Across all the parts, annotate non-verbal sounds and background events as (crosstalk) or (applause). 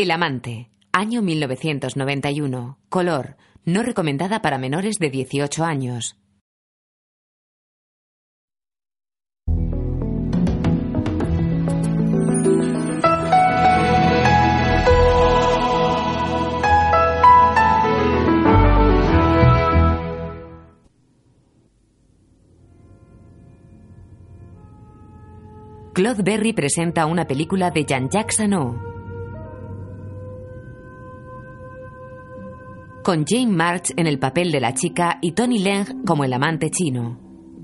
El amante, año 1991, color, no recomendada para menores de 18 años. Claude Berry presenta una película de Jean-Jacques Sano. Con Jane March en el papel de la chica y Tony Leng como el amante chino.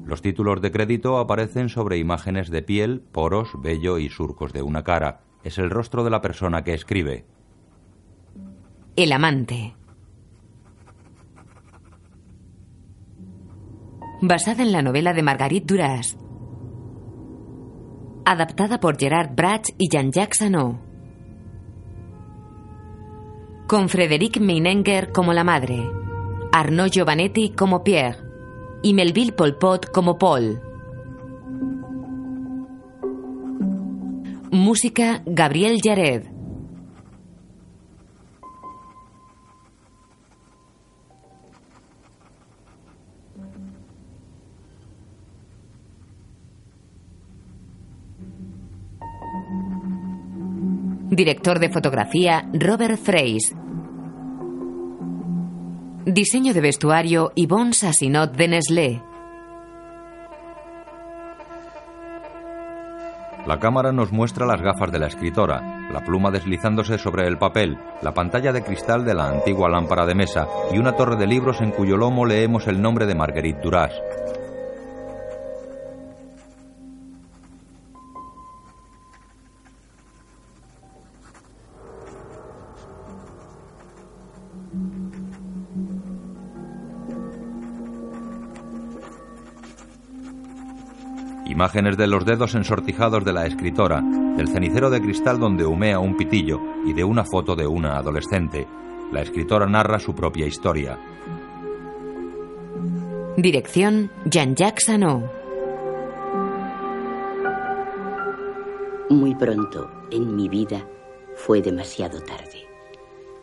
Los títulos de crédito aparecen sobre imágenes de piel, poros, vello y surcos de una cara. Es el rostro de la persona que escribe. El amante. Basada en la novela de Marguerite Duras. Adaptada por Gerard Bratch y Jean-Jacques Sano. Con Frédéric Meinenger como la madre, Arnaud Giovanetti como Pierre y Melville Polpot como Paul. Música Gabriel Yared. Director de fotografía Robert Freys. Diseño de vestuario Yvonne Sassinot de Nestlé. La cámara nos muestra las gafas de la escritora, la pluma deslizándose sobre el papel, la pantalla de cristal de la antigua lámpara de mesa y una torre de libros en cuyo lomo leemos el nombre de Marguerite Duras. Imágenes de los dedos ensortijados de la escritora, del cenicero de cristal donde humea un pitillo y de una foto de una adolescente. La escritora narra su propia historia. Dirección Jean-Jacques Sano. Muy pronto en mi vida fue demasiado tarde.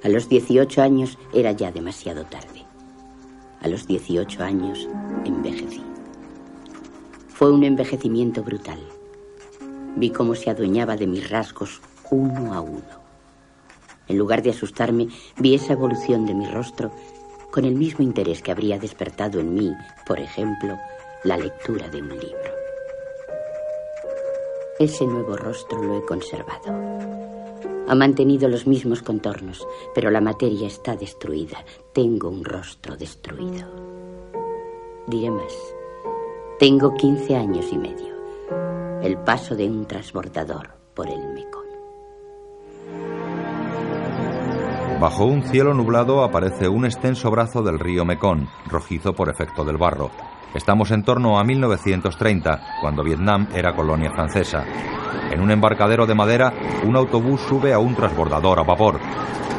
A los 18 años era ya demasiado tarde. A los 18 años envejecí. Fue un envejecimiento brutal. Vi cómo se adueñaba de mis rasgos uno a uno. En lugar de asustarme, vi esa evolución de mi rostro con el mismo interés que habría despertado en mí, por ejemplo, la lectura de un libro. Ese nuevo rostro lo he conservado. Ha mantenido los mismos contornos, pero la materia está destruida. Tengo un rostro destruido. Diré más. Tengo 15 años y medio. El paso de un transbordador por el Mekong. Bajo un cielo nublado aparece un extenso brazo del río Mekong, rojizo por efecto del barro. Estamos en torno a 1930, cuando Vietnam era colonia francesa. En un embarcadero de madera, un autobús sube a un transbordador a vapor.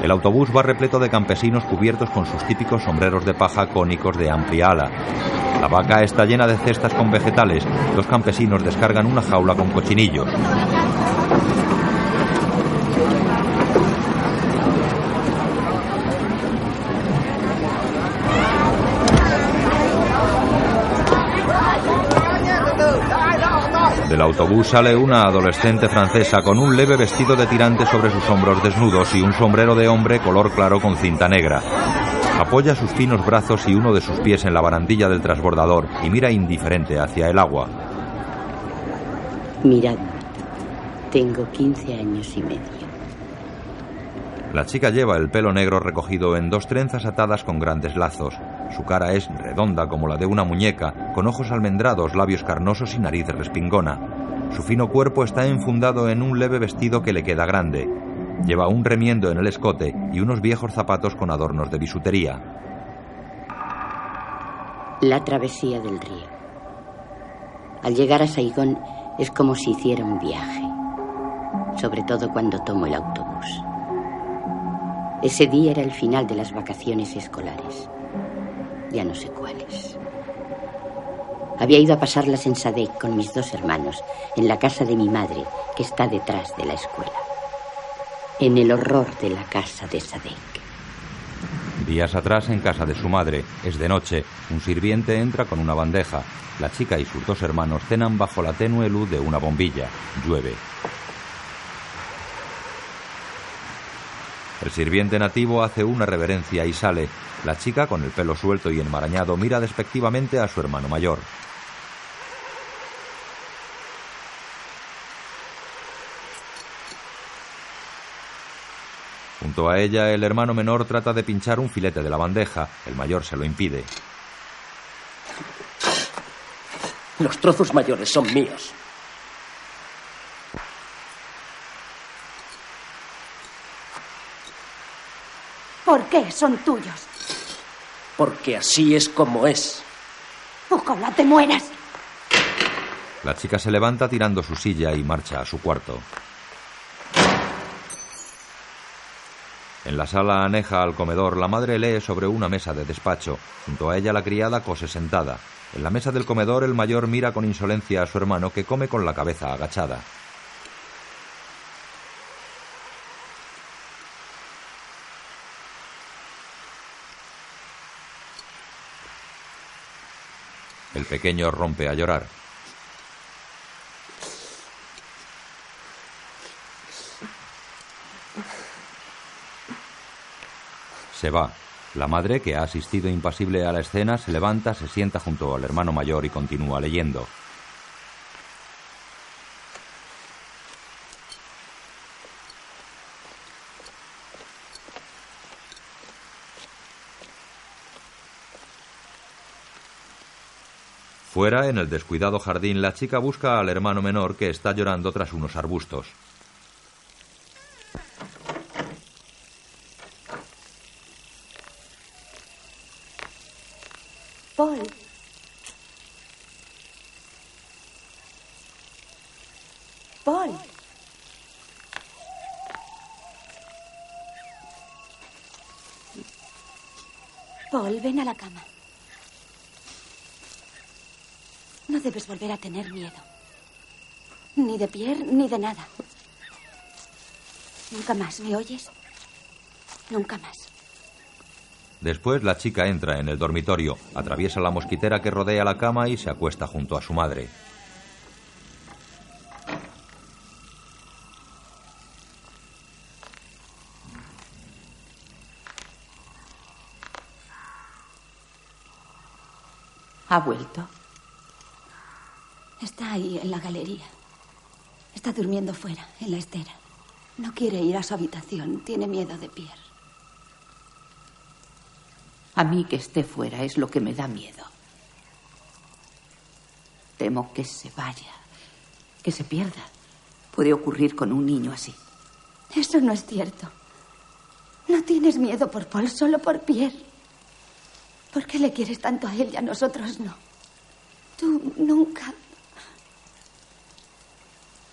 El autobús va repleto de campesinos cubiertos con sus típicos sombreros de paja cónicos de amplia ala. La vaca está llena de cestas con vegetales. Los campesinos descargan una jaula con cochinillos. Del autobús sale una adolescente francesa con un leve vestido de tirante sobre sus hombros desnudos y un sombrero de hombre color claro con cinta negra. Apoya sus finos brazos y uno de sus pies en la barandilla del transbordador y mira indiferente hacia el agua. Mirad, tengo 15 años y medio. La chica lleva el pelo negro recogido en dos trenzas atadas con grandes lazos. Su cara es redonda como la de una muñeca, con ojos almendrados, labios carnosos y nariz respingona. Su fino cuerpo está enfundado en un leve vestido que le queda grande. Lleva un remiendo en el escote y unos viejos zapatos con adornos de bisutería. La travesía del río. Al llegar a Saigón es como si hiciera un viaje, sobre todo cuando tomo el autobús. Ese día era el final de las vacaciones escolares. Ya no sé cuáles. Había ido a pasarlas en Sadek con mis dos hermanos, en la casa de mi madre, que está detrás de la escuela. En el horror de la casa de Sadek. Días atrás, en casa de su madre, es de noche. Un sirviente entra con una bandeja. La chica y sus dos hermanos cenan bajo la tenue luz de una bombilla. Llueve. El sirviente nativo hace una reverencia y sale. La chica, con el pelo suelto y enmarañado, mira despectivamente a su hermano mayor. Junto a ella, el hermano menor trata de pinchar un filete de la bandeja. El mayor se lo impide. Los trozos mayores son míos. ¿Por qué son tuyos? Porque así es como es. Ojalá te mueras. La chica se levanta tirando su silla y marcha a su cuarto. En la sala aneja al comedor, la madre lee sobre una mesa de despacho. Junto a ella la criada cose sentada. En la mesa del comedor el mayor mira con insolencia a su hermano que come con la cabeza agachada. El pequeño rompe a llorar. Se va. La madre, que ha asistido impasible a la escena, se levanta, se sienta junto al hermano mayor y continúa leyendo. Fuera, en el descuidado jardín, la chica busca al hermano menor que está llorando tras unos arbustos. Volver a tener miedo. Ni de Pierre, ni de nada. Nunca más, ¿me oyes? Nunca más. Después la chica entra en el dormitorio, atraviesa la mosquitera que rodea la cama y se acuesta junto a su madre. ¿Ha vuelto? Está ahí en la galería. Está durmiendo fuera, en la estera. No quiere ir a su habitación. Tiene miedo de Pierre. A mí que esté fuera es lo que me da miedo. Temo que se vaya, que se pierda. Puede ocurrir con un niño así. Eso no es cierto. No tienes miedo por Paul, solo por Pierre. ¿Por qué le quieres tanto a él y a nosotros no? Tú nunca...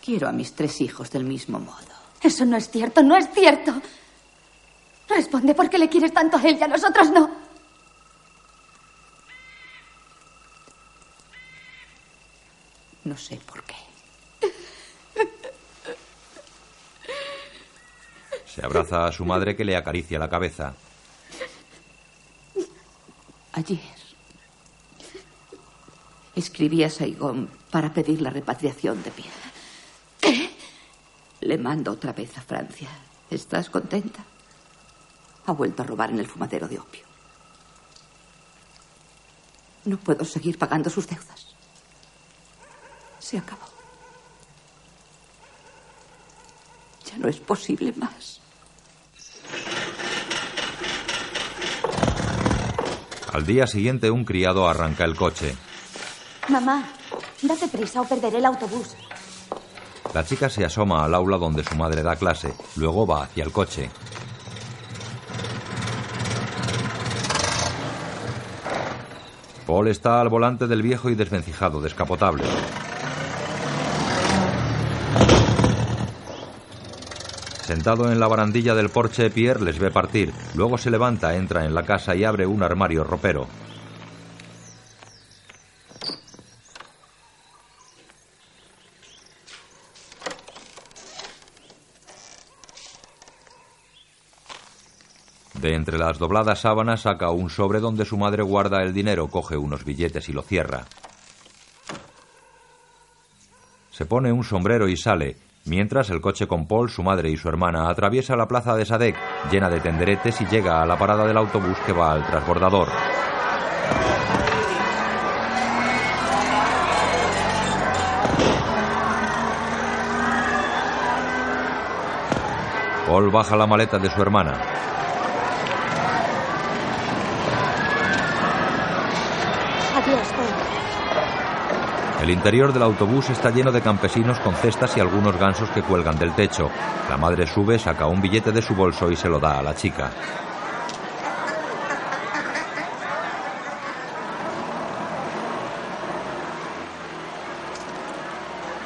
Quiero a mis tres hijos del mismo modo. Eso no es cierto, no es cierto. Responde por qué le quieres tanto a él y a nosotros no. No sé por qué. Se abraza a su madre que le acaricia la cabeza. Ayer escribí a Saigón para pedir la repatriación de Pierre. Le mando otra vez a Francia. ¿Estás contenta? Ha vuelto a robar en el fumadero de opio. No puedo seguir pagando sus deudas. Se acabó. Ya no es posible más. Al día siguiente un criado arranca el coche. Mamá, date prisa o perderé el autobús. La chica se asoma al aula donde su madre da clase, luego va hacia el coche. Paul está al volante del viejo y desvencijado descapotable. Sentado en la barandilla del porche, Pierre les ve partir. Luego se levanta, entra en la casa y abre un armario ropero. Entre las dobladas sábanas saca un sobre donde su madre guarda el dinero, coge unos billetes y lo cierra. Se pone un sombrero y sale, mientras el coche con Paul, su madre y su hermana atraviesa la plaza de Sadek, llena de tenderetes y llega a la parada del autobús que va al transbordador. Paul baja la maleta de su hermana. Adiós, Paul. El interior del autobús está lleno de campesinos con cestas y algunos gansos que cuelgan del techo. La madre sube, saca un billete de su bolso y se lo da a la chica.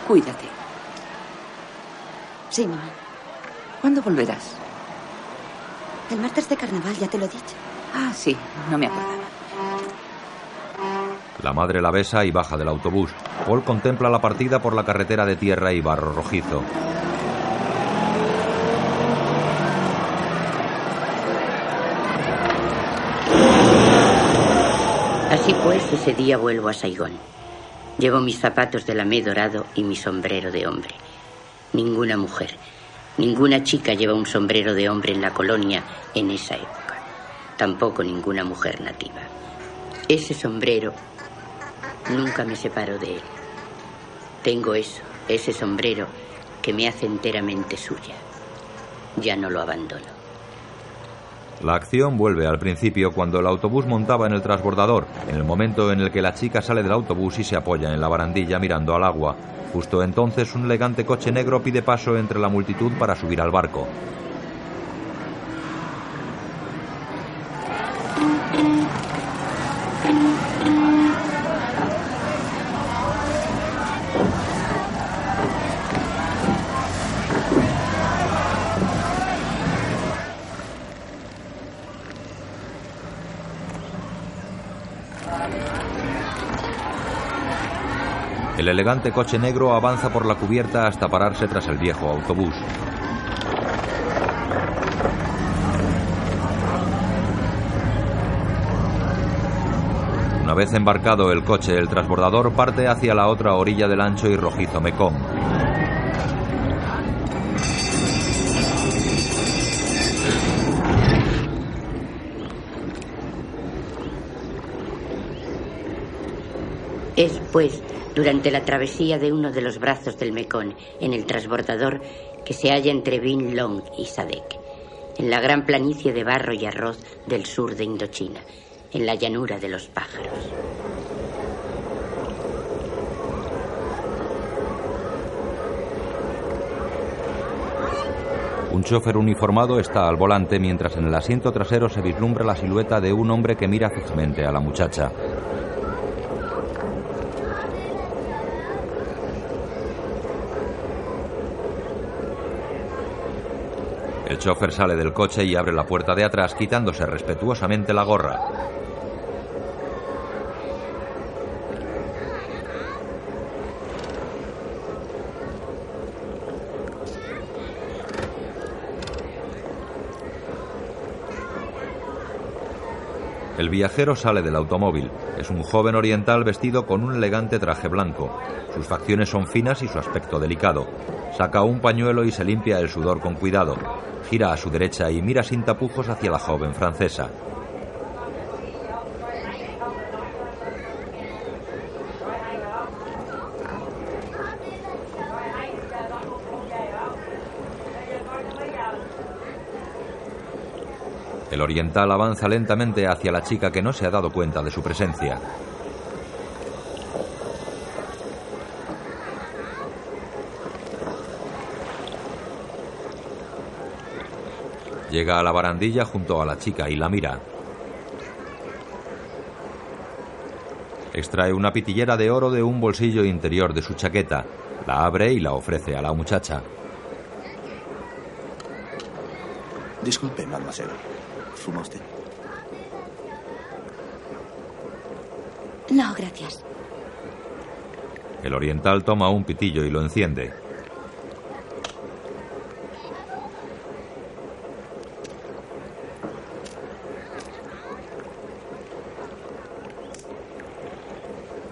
Cuídate. Sí, mamá. ¿Cuándo volverás? El martes de carnaval, ya te lo he dicho. Ah, sí, no me acordaba. La madre la besa y baja del autobús. Paul contempla la partida por la carretera de tierra y barro rojizo. Así pues, ese día vuelvo a Saigón. Llevo mis zapatos de lamé dorado y mi sombrero de hombre. Ninguna mujer, ninguna chica lleva un sombrero de hombre en la colonia en esa época. Tampoco ninguna mujer nativa. Ese sombrero nunca me separo de él. Tengo eso, ese sombrero que me hace enteramente suya. Ya no lo abandono. La acción vuelve al principio cuando el autobús montaba en el transbordador, en el momento en el que la chica sale del autobús y se apoya en la barandilla mirando al agua. Justo entonces un elegante coche negro pide paso entre la multitud para subir al barco. Elegante coche negro avanza por la cubierta hasta pararse tras el viejo autobús. Una vez embarcado el coche, el transbordador parte hacia la otra orilla del ancho y rojizo Mekong. Es, durante la travesía de uno de los brazos del Mekong en el transbordador que se halla entre Bin Long y Sadek, en la gran planicie de barro y arroz del sur de Indochina, en la llanura de los pájaros. Un chofer uniformado está al volante mientras en el asiento trasero se vislumbra la silueta de un hombre que mira fijamente a la muchacha. El chofer sale del coche y abre la puerta de atrás quitándose respetuosamente la gorra. El viajero sale del automóvil. Es un joven oriental vestido con un elegante traje blanco. Sus facciones son finas y su aspecto delicado. Saca un pañuelo y se limpia el sudor con cuidado. Gira a su derecha y mira sin tapujos hacia la joven francesa. El oriental avanza lentamente hacia la chica que no se ha dado cuenta de su presencia. Llega a la barandilla junto a la chica y la mira. Extrae una pitillera de oro de un bolsillo interior de su chaqueta, la abre y la ofrece a la muchacha. Disculpe, mademoiselle. No, gracias. El oriental toma un pitillo y lo enciende.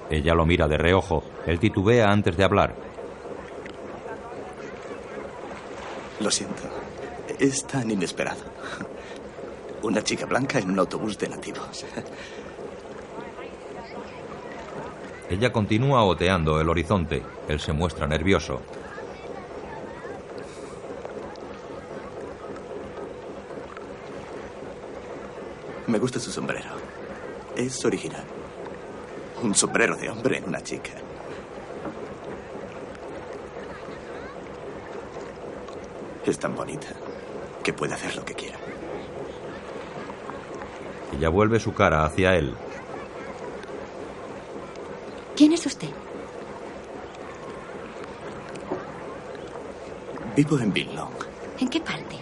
Ella lo mira de reojo. Él titubea antes de hablar. Lo siento. Es tan inesperado. Una chica blanca en un autobús de nativos. Ella continúa oteando el horizonte. Él se muestra nervioso. Me gusta su sombrero. Es original. Un sombrero de hombre en una chica. Es tan bonita que puede hacer lo que quiera. Ella vuelve su cara hacia él. ¿Quién es usted? Vivo en Billong, ¿En qué parte?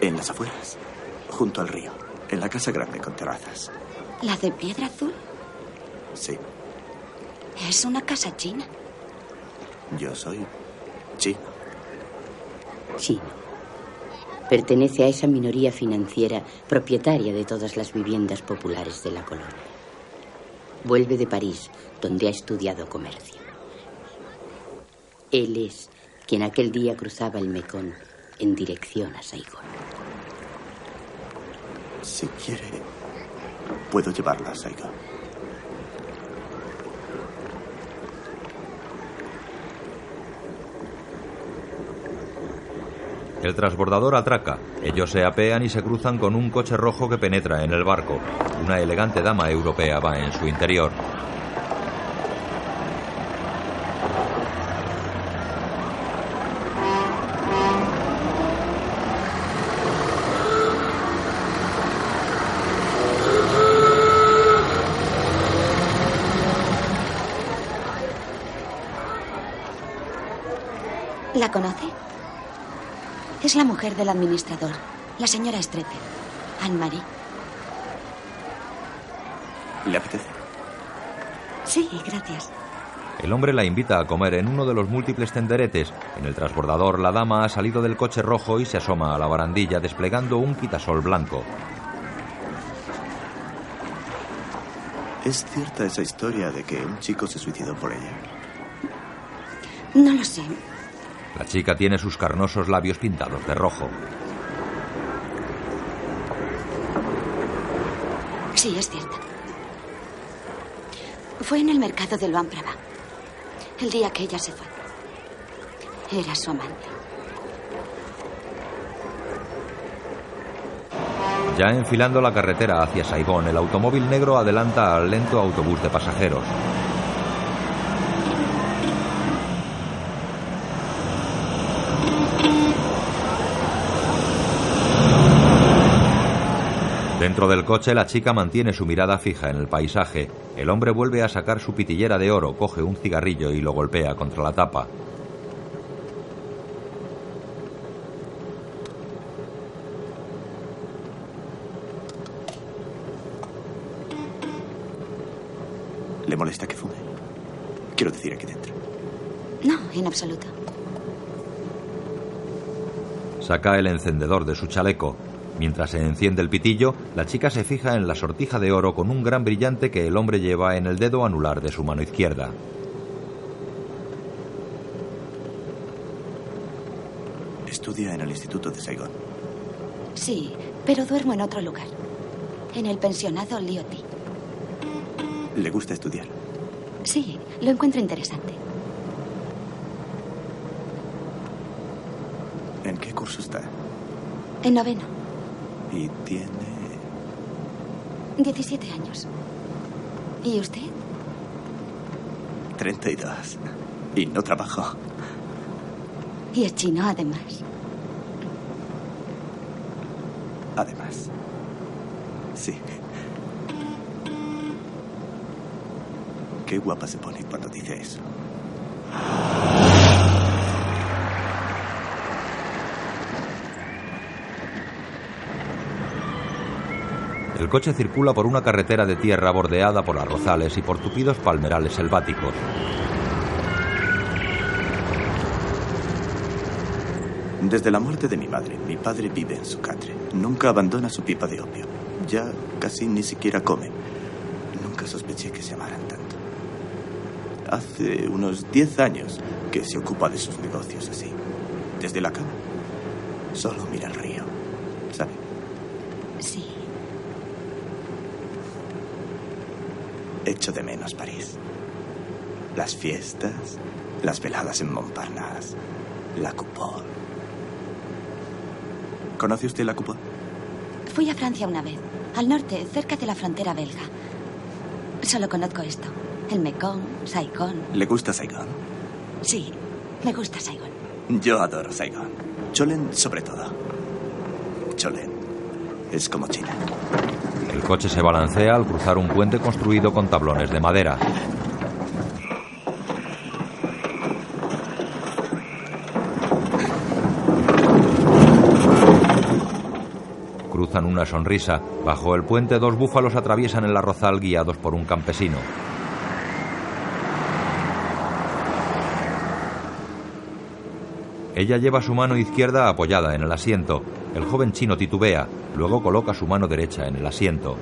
en las afueras, junto al río, en la casa grande con terrazas. ¿La de piedra azul? Sí, Es una casa china. yo soy chino. Chino. Pertenece a esa minoría financiera propietaria de todas las viviendas populares de la colonia. Vuelve de París, donde ha estudiado comercio. Él es quien aquel día cruzaba el Mekong en dirección a Saigón. Si quiere, puedo llevarla a Saigon. El transbordador atraca. Ellos se apean y se cruzan con un coche rojo que penetra en el barco. Una elegante dama europea va en su interior. ¿La conoce? Es la mujer del administrador, la señora Strepe, Anne-Marie. ¿Le apetece? Sí, gracias. El hombre la invita a comer en uno de los múltiples tenderetes. En el transbordador, la dama ha salido del coche rojo y se asoma a la barandilla desplegando un quitasol blanco. ¿Es cierta esa historia de que un chico se suicidó por ella? No lo sé. La chica tiene sus carnosos labios pintados de rojo. Sí, es cierta. Fue en el mercado de Luamprava. El día que ella se fue. Era su amante. Ya enfilando la carretera hacia Saigón, el automóvil negro adelanta al lento autobús de pasajeros. Dentro del coche, la chica mantiene su mirada fija en el paisaje. El hombre vuelve a sacar su pitillera de oro, coge un cigarrillo y lo golpea contra la tapa. ¿Le molesta que fume? Quiero decir aquí dentro. No, en absoluto. Saca el encendedor de su chaleco. Mientras se enciende el pitillo, la chica se fija en la sortija de oro con un gran brillante que el hombre lleva en el dedo anular de su mano izquierda. Estudia en el Instituto de Saigón. Sí, pero duermo en otro lugar. En el pensionado Liotti. ¿Le gusta estudiar? Sí, lo encuentro interesante. ¿En qué curso está? En noveno. Y tiene... 17 años. ¿Y usted? 32. Y no trabajo. Y es chino, además. Además. Sí. Qué guapa se pone cuando dice eso. El coche circula por una carretera de tierra bordeada por arrozales y por tupidos palmerales selváticos. Desde la muerte de mi madre, mi padre vive en su catre. Nunca abandona su pipa de opio. Ya casi ni siquiera come. Nunca sospeché que se amaran tanto. hace unos 10 años que se ocupa de sus negocios así. Desde la cama. Solo mira el río. ¿Sabe? Sí. Echo de menos París. Las fiestas, las veladas en Montparnasse, la Coupole. ¿Conoce usted la Coupole? Fui a Francia una vez, al norte, cerca de la frontera belga. Solo conozco esto. El Mekong, Saigón. ¿Le gusta Saigón? Sí, me gusta Saigón. Yo adoro Saigón. Cholen sobre todo. Cholen es como China. El coche se balancea al cruzar un puente construido con tablones de madera. Cruzan una sonrisa. Bajo el puente dos búfalos atraviesan el arrozal guiados por un campesino. Ella lleva su mano izquierda apoyada en el asiento. El joven chino titubea, luego coloca su mano derecha en el asiento.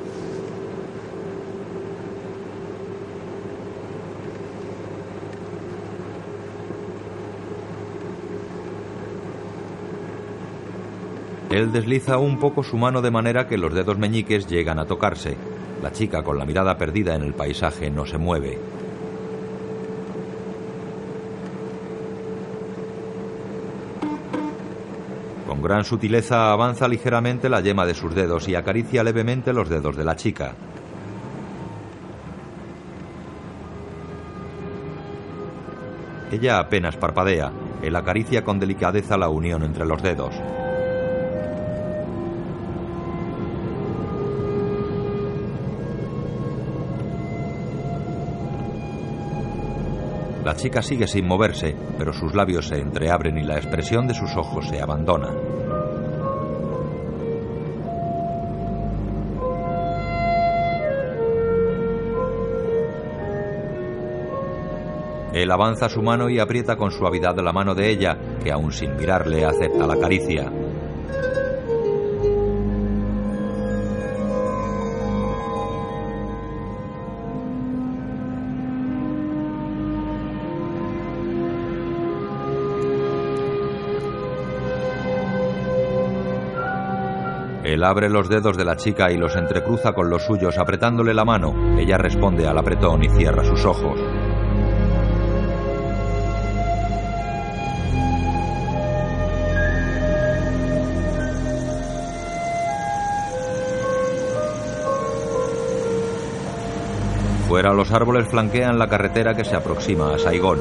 Él desliza un poco su mano de manera que los dedos meñiques llegan a tocarse. La chica, con la mirada perdida en el paisaje, no se mueve. Con gran sutileza avanza ligeramente la yema de sus dedos y acaricia levemente los dedos de la chica. Ella apenas parpadea. Él acaricia con delicadeza la unión entre los dedos. La chica sigue sin moverse, pero sus labios se entreabren y la expresión de sus ojos se abandona. Él avanza su mano y aprieta con suavidad la mano de ella, que aún sin mirarle acepta la caricia. Él abre los dedos de la chica y los entrecruza con los suyos apretándole la mano. Ella responde al apretón y cierra sus ojos. Los árboles flanquean la carretera que se aproxima a Saigón.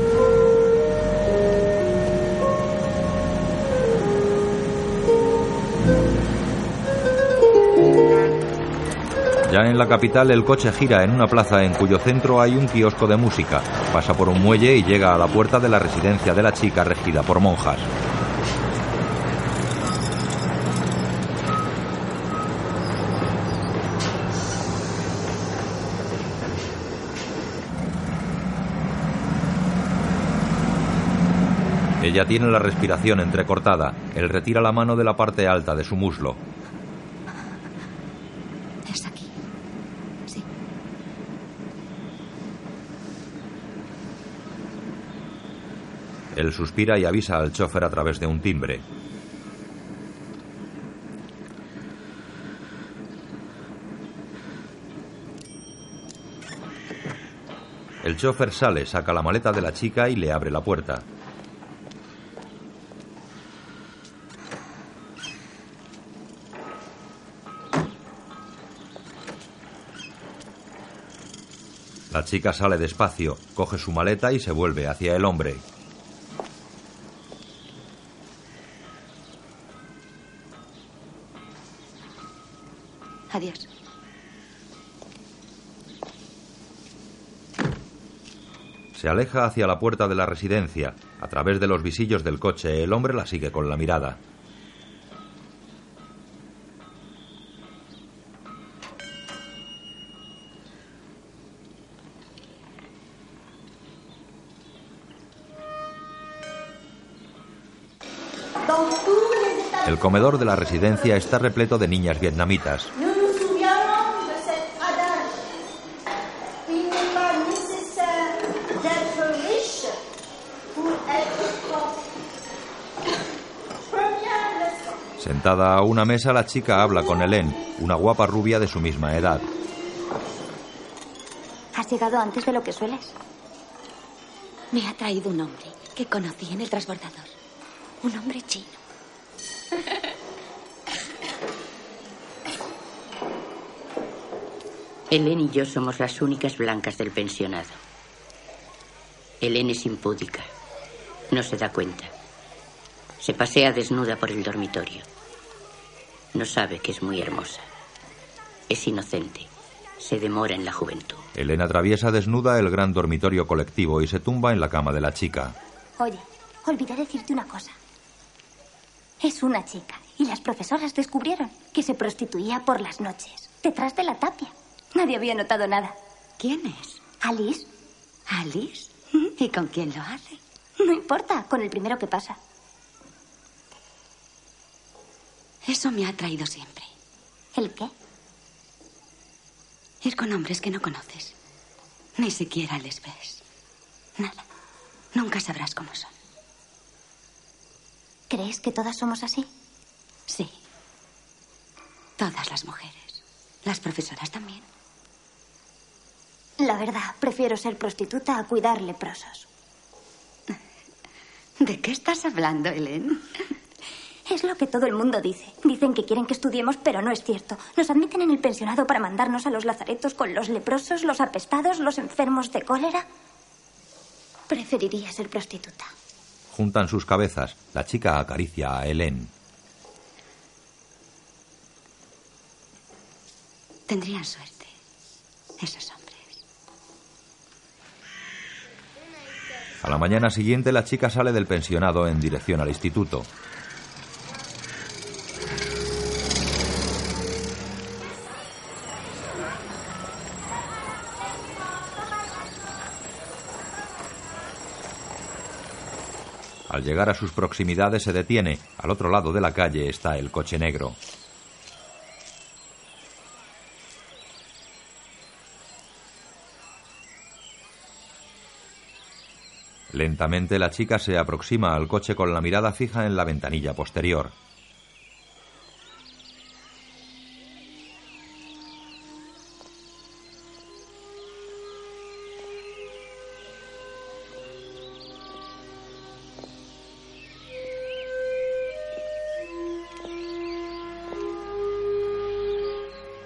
Ya en la capital el coche gira en una plaza en cuyo centro hay un kiosco de música. Pasa por un muelle y llega a la puerta de la residencia de la chica regida por monjas. Ella tiene la respiración entrecortada. Él retira la mano de la parte alta de su muslo. Es aquí. Sí. Él suspira y avisa al chofer a través de un timbre. El chofer sale, saca la maleta de la chica y le abre la puerta. La chica sale despacio, coge su maleta y se vuelve hacia el hombre. Adiós. Se aleja hacia la puerta de la residencia. A través de los visillos del coche, el hombre la sigue con la mirada. El comedor de la residencia está repleto de niñas vietnamitas. Sentada a una mesa, la chica habla con Helen, una guapa rubia de su misma edad. ¿Has llegado antes de lo que sueles? Me ha traído un hombre que conocí en el transbordador. Un hombre chino. Helen y yo somos las únicas blancas del pensionado. Helen es impúdica. No se da cuenta. Se pasea desnuda por el dormitorio. No sabe que es muy hermosa. Es inocente. Se demora en la juventud. Helen atraviesa desnuda el gran dormitorio colectivo y se tumba en la cama de la chica. Oye, olvidé decirte una cosa. Es una chica y las profesoras descubrieron que se prostituía por las noches, detrás de la tapia. Nadie había notado nada. ¿Quién es? Alice, ¿Alice? ¿Y con quién lo hace? no importa, con el primero que pasa. Eso me ha traído siempre. ¿El qué? Ir con hombres que no conoces. Ni siquiera les ves. Nada. Nunca sabrás cómo son. ¿Crees que todas somos así? Sí. Todas las mujeres. Las profesoras también. La verdad, prefiero ser prostituta a cuidar leprosos. ¿De qué estás hablando, Helen? Es lo que todo el mundo dice. Dicen que quieren que estudiemos, pero no es cierto. Nos admiten en el pensionado para mandarnos a los lazaretos con los leprosos, los apestados, los enfermos de cólera. Preferiría ser prostituta. Juntan sus cabezas. La chica acaricia a Helen. Tendrían suerte. Esos hombres. A la mañana siguiente, la chica sale del pensionado en dirección al instituto. Al llegar a sus proximidades se detiene. Al otro lado de la calle está el coche negro. Lentamente la chica se aproxima al coche con la mirada fija en la ventanilla posterior.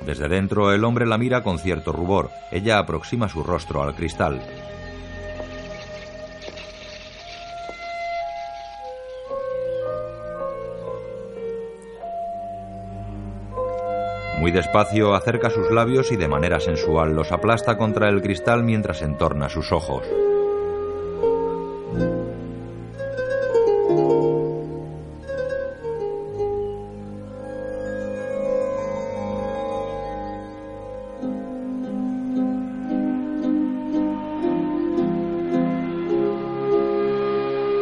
Desde dentro el hombre la mira con cierto rubor. Ella aproxima su rostro al cristal. Muy despacio acerca sus labios y de manera sensual los aplasta contra el cristal mientras entorna sus ojos.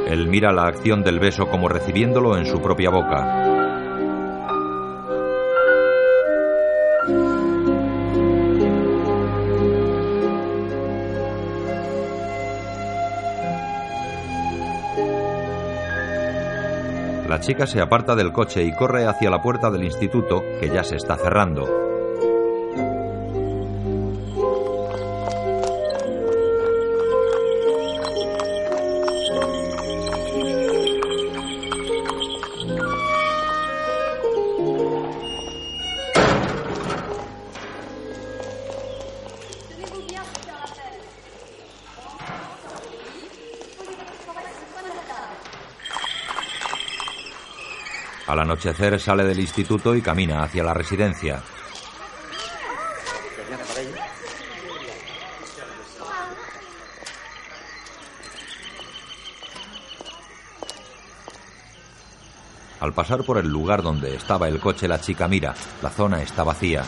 Él mira la acción del beso como recibiéndolo en su propia boca. La chica se aparta del coche y corre hacia la puerta del instituto que ya se está cerrando. Anochecer sale del instituto y camina hacia la residencia. Al pasar por el lugar donde estaba el coche, la chica mira. La zona está vacía.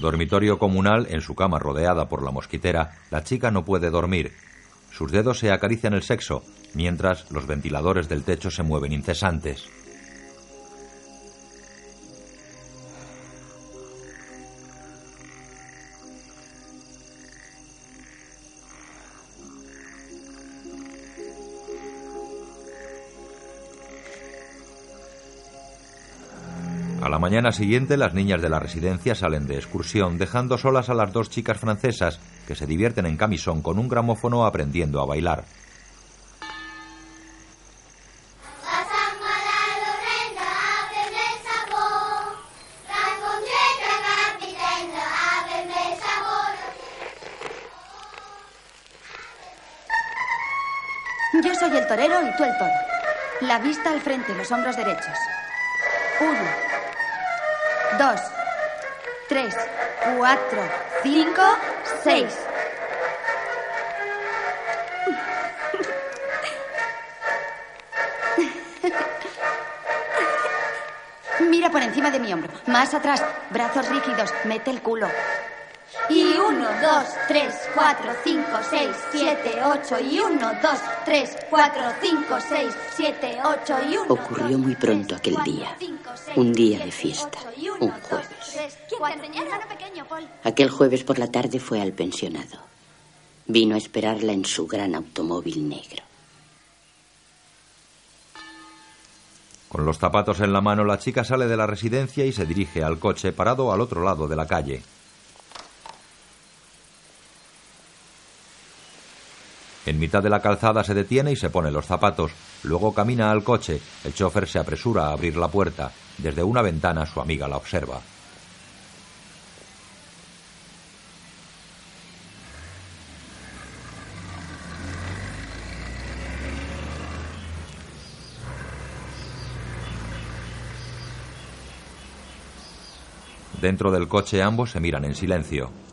Dormitorio comunal, en su cama rodeada por la mosquitera, la chica no puede dormir. Sus dedos se acarician el sexo, mientras los ventiladores del techo se mueven incesantes. Mañana siguiente las niñas de la residencia salen de excursión dejando solas a las dos chicas francesas que se divierten en camisón con un gramófono aprendiendo a bailar. Yo soy el torero y tú el toro. La vista al frente, los hombros derechos. Cinco, seis. Mira por encima de mi hombro. Más atrás. Brazos rígidos. Mete el culo. Y uno, dos, tres, cuatro, cinco, seis, siete, ocho. Y uno, dos, tres, cuatro, cinco, seis, siete, ocho. Y uno. Ocurrió muy pronto aquel día. Un día de fiesta. Un jueves. Aquel jueves por la tarde fue al pensionado. Vino a esperarla en su gran automóvil negro. Con los zapatos en la mano, la chica sale de la residencia y se dirige al coche parado al otro lado de la calle. En mitad de la calzada se detiene y se pone los zapatos. Luego camina al coche. El chofer se apresura a abrir la puerta. Desde una ventana su amiga la observa. Dentro del coche ambos se miran en silencio.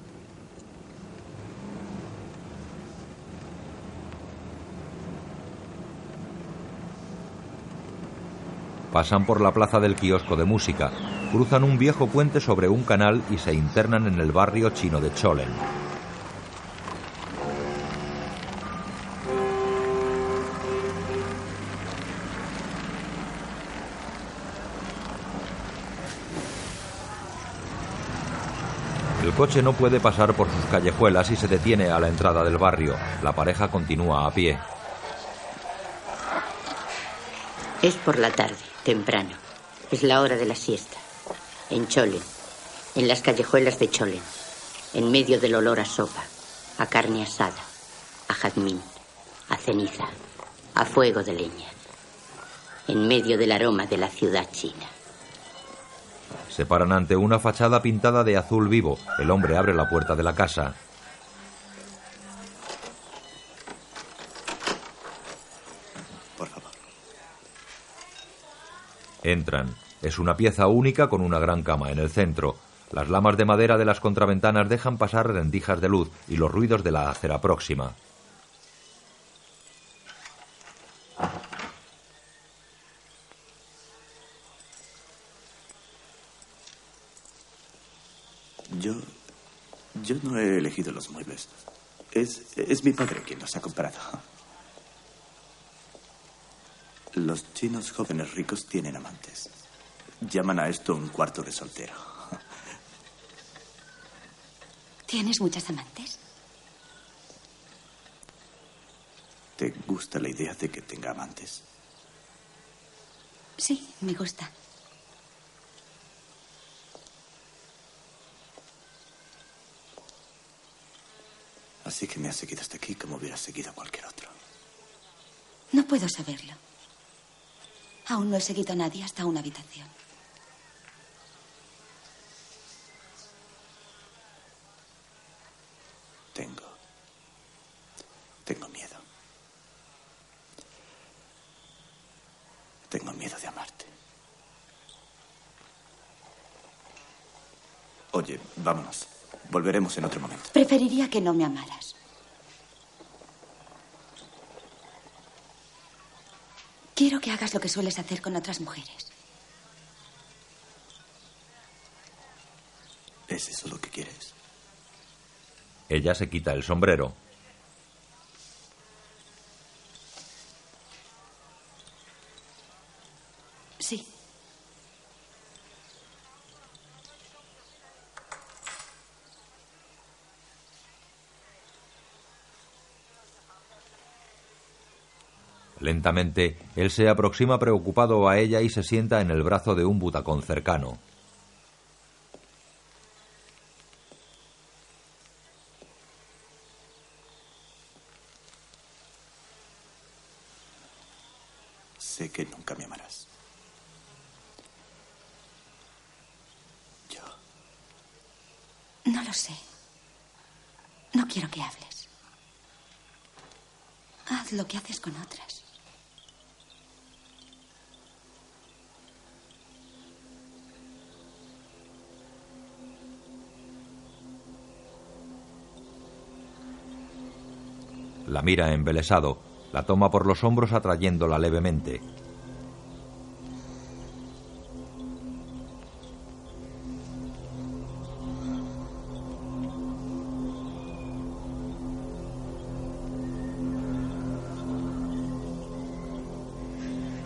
Pasan por la plaza del kiosco de música, cruzan un viejo puente sobre un canal y se internan en el barrio chino de Cholen. El coche no puede pasar por sus callejuelas y se detiene a la entrada del barrio. La pareja continúa a pie. Es por la tarde, temprano. Es la hora de la siesta. En Cholen, en las callejuelas de Cholen, en medio del olor a sopa, a carne asada, a jazmín, a ceniza, a fuego de leña, en medio del aroma de la ciudad china. Se paran ante una fachada pintada de azul vivo. El hombre abre la puerta de la casa. Entran. Es una pieza única con una gran cama en el centro. Las lamas de madera de las contraventanas dejan pasar rendijas de luz y los ruidos de la acera próxima. Yo. Yo no he elegido los muebles. Es, es mi padre quien los ha comprado. Los chinos jóvenes ricos tienen amantes. Llaman a esto un cuarto de soltero. ¿Tienes muchas amantes? ¿Te gusta la idea de que tenga amantes? Sí, me gusta. Así que me has seguido hasta aquí como hubieras seguido a cualquier otro. No puedo saberlo. Aún no he seguido a nadie hasta una habitación. Tengo. Tengo miedo. Tengo miedo de amarte. Oye, vámonos. Volveremos en otro momento. Preferiría que no me amaras. Quiero que hagas lo que sueles hacer con otras mujeres. ¿Es eso lo que quieres? Ella se quita el sombrero. Sí. Él se aproxima preocupado a ella y se sienta en el brazo de un butacón cercano. Embelesado, la toma por los hombros atrayéndola levemente.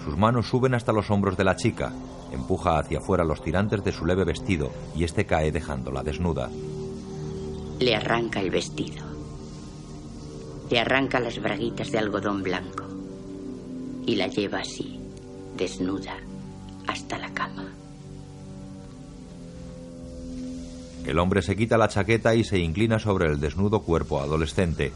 Sus manos suben hasta los hombros de la chica, empuja hacia afuera los tirantes de su leve vestido y este cae dejándola desnuda. Le arranca el vestido. Le arranca las braguitas de algodón blanco y la lleva así, desnuda, hasta la cama. El hombre se quita la chaqueta y se inclina sobre el desnudo cuerpo adolescente.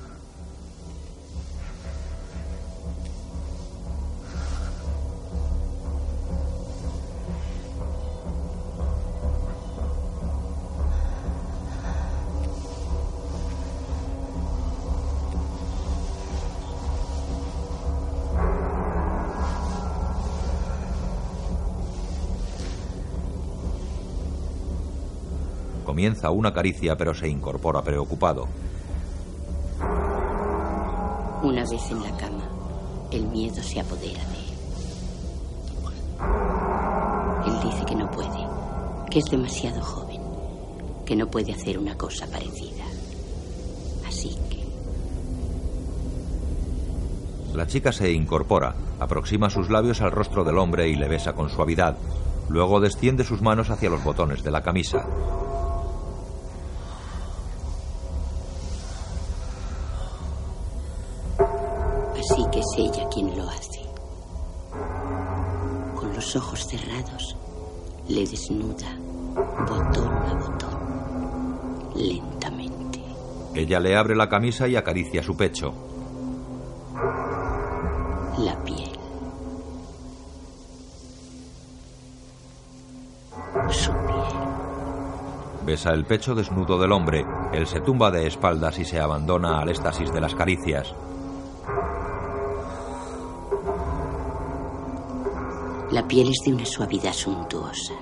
Comienza una caricia pero se incorpora preocupado. Una vez en la cama, el miedo se apodera de él. Él dice que no puede, que es demasiado joven, que no puede hacer una cosa parecida. Así que La chica se incorpora, aproxima sus labios al rostro del hombre y le besa con suavidad. Luego desciende sus manos hacia los botones de la camisa. Le desnuda botón a botón, lentamente. Ella le abre la camisa y acaricia su pecho. La piel. Su piel. Besa el pecho desnudo del hombre. Él se tumba de espaldas y se abandona al éxtasis de las caricias. La piel es de una suavidad suntuosa.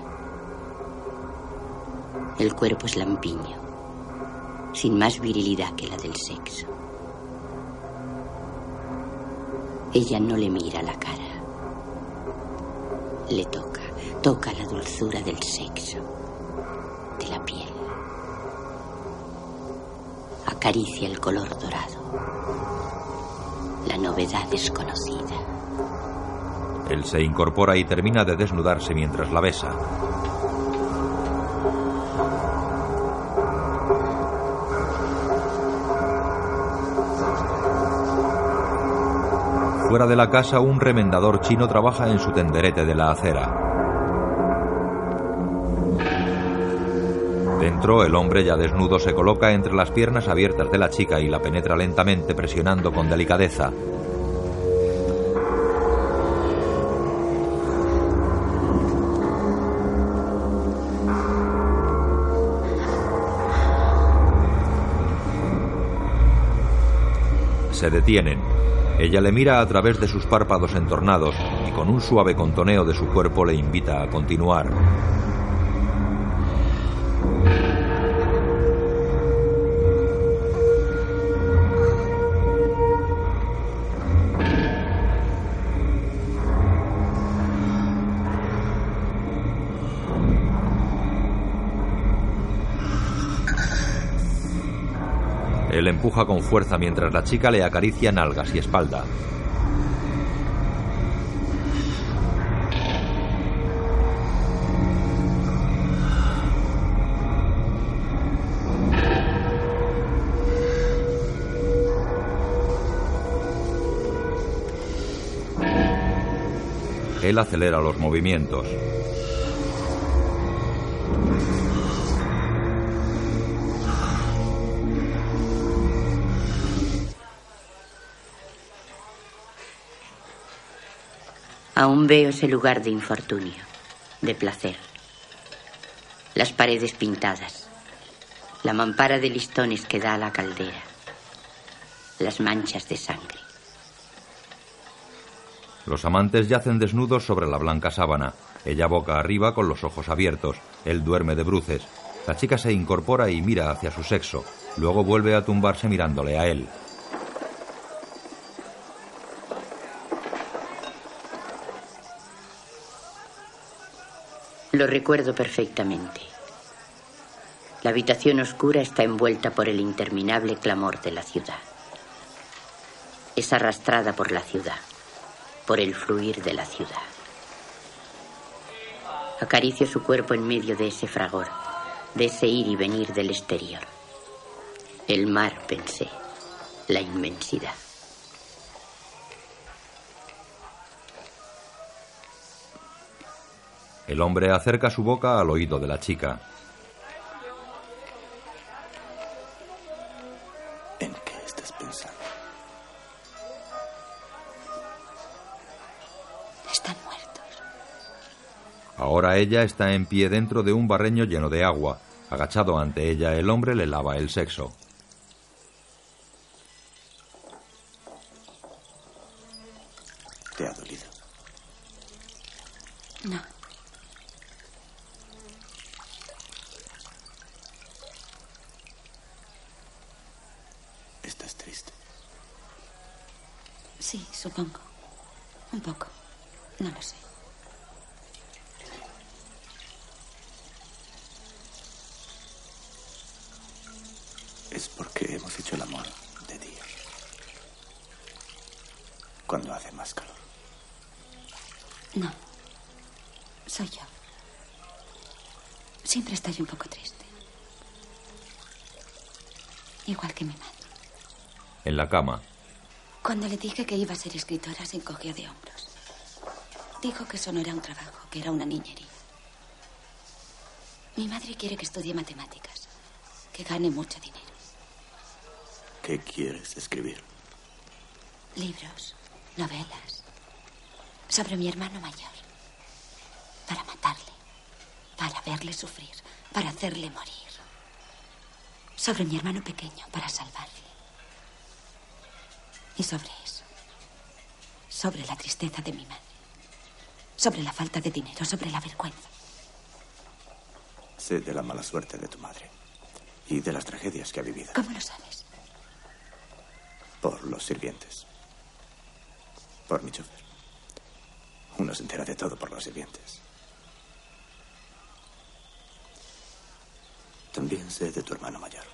El cuerpo es lampiño, sin más virilidad que la del sexo. Ella no le mira la cara. Le toca, toca la dulzura del sexo, de la piel. Acaricia el color dorado, la novedad desconocida. Él se incorpora y termina de desnudarse mientras la besa. Fuera de la casa, un remendador chino trabaja en su tenderete de la acera. Dentro, el hombre ya desnudo se coloca entre las piernas abiertas de la chica y la penetra lentamente presionando con delicadeza. Se detienen. Ella le mira a través de sus párpados entornados y con un suave contoneo de su cuerpo le invita a continuar. Empuja con fuerza mientras la chica le acaricia nalgas y espalda. Él acelera los movimientos. Aún veo ese lugar de infortunio, de placer. Las paredes pintadas, la mampara de listones que da a la caldera, las manchas de sangre. Los amantes yacen desnudos sobre la blanca sábana, ella boca arriba con los ojos abiertos, él duerme de bruces. La chica se incorpora y mira hacia su sexo, luego vuelve a tumbarse mirándole a él. Lo recuerdo perfectamente. La habitación oscura está envuelta por el interminable clamor de la ciudad. Es arrastrada por la ciudad, por el fluir de la ciudad. Acaricio su cuerpo en medio de ese fragor, de ese ir y venir del exterior. El mar, pensé, la inmensidad. El hombre acerca su boca al oído de la chica. ¿En qué estás pensando? Están muertos. Ahora ella está en pie dentro de un barreño lleno de agua. Agachado ante ella, el hombre le lava el sexo. ¿Te ha dolido? No. ¿Estás triste? Sí, supongo. Un poco. No lo sé. Es porque hemos hecho el amor de día. Cuando hace más calor. No. Soy yo. Siempre estoy un poco triste. Igual que mi madre. En la cama, Cuando le dije que iba a ser escritora, se encogió de hombros. Dijo que eso no era un trabajo, que era una niñería. Mi madre quiere que estudie matemáticas, que gane mucho dinero. ¿Qué quieres escribir? Libros, novelas, sobre mi hermano mayor. Para matarle, para verle sufrir, para hacerle morir. Sobre mi hermano pequeño, para salvarle. Y sobre. Sobre la tristeza de mi madre. Sobre la falta de dinero, sobre la vergüenza. Sé de la mala suerte de tu madre y de las tragedias que ha vivido ¿Cómo lo sabes? por los sirvientes. Por mi chofer. Uno se entera de todo por los sirvientes. También sé de tu hermano mayor.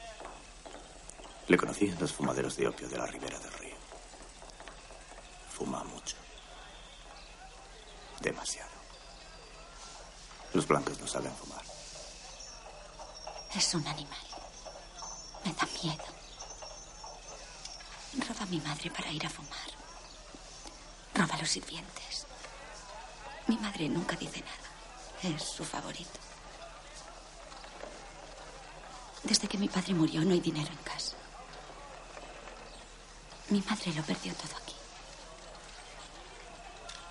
Le conocí en los fumaderos de opio de la ribera del río. Fuma mucho. Demasiado. Los blancos no saben fumar. Es un animal. Me da miedo. Roba a mi madre para ir a fumar. Roba a los sirvientes. Mi madre nunca dice nada. Es su favorito. Desde que mi padre murió no hay dinero en casa. Mi madre lo perdió todo aquí.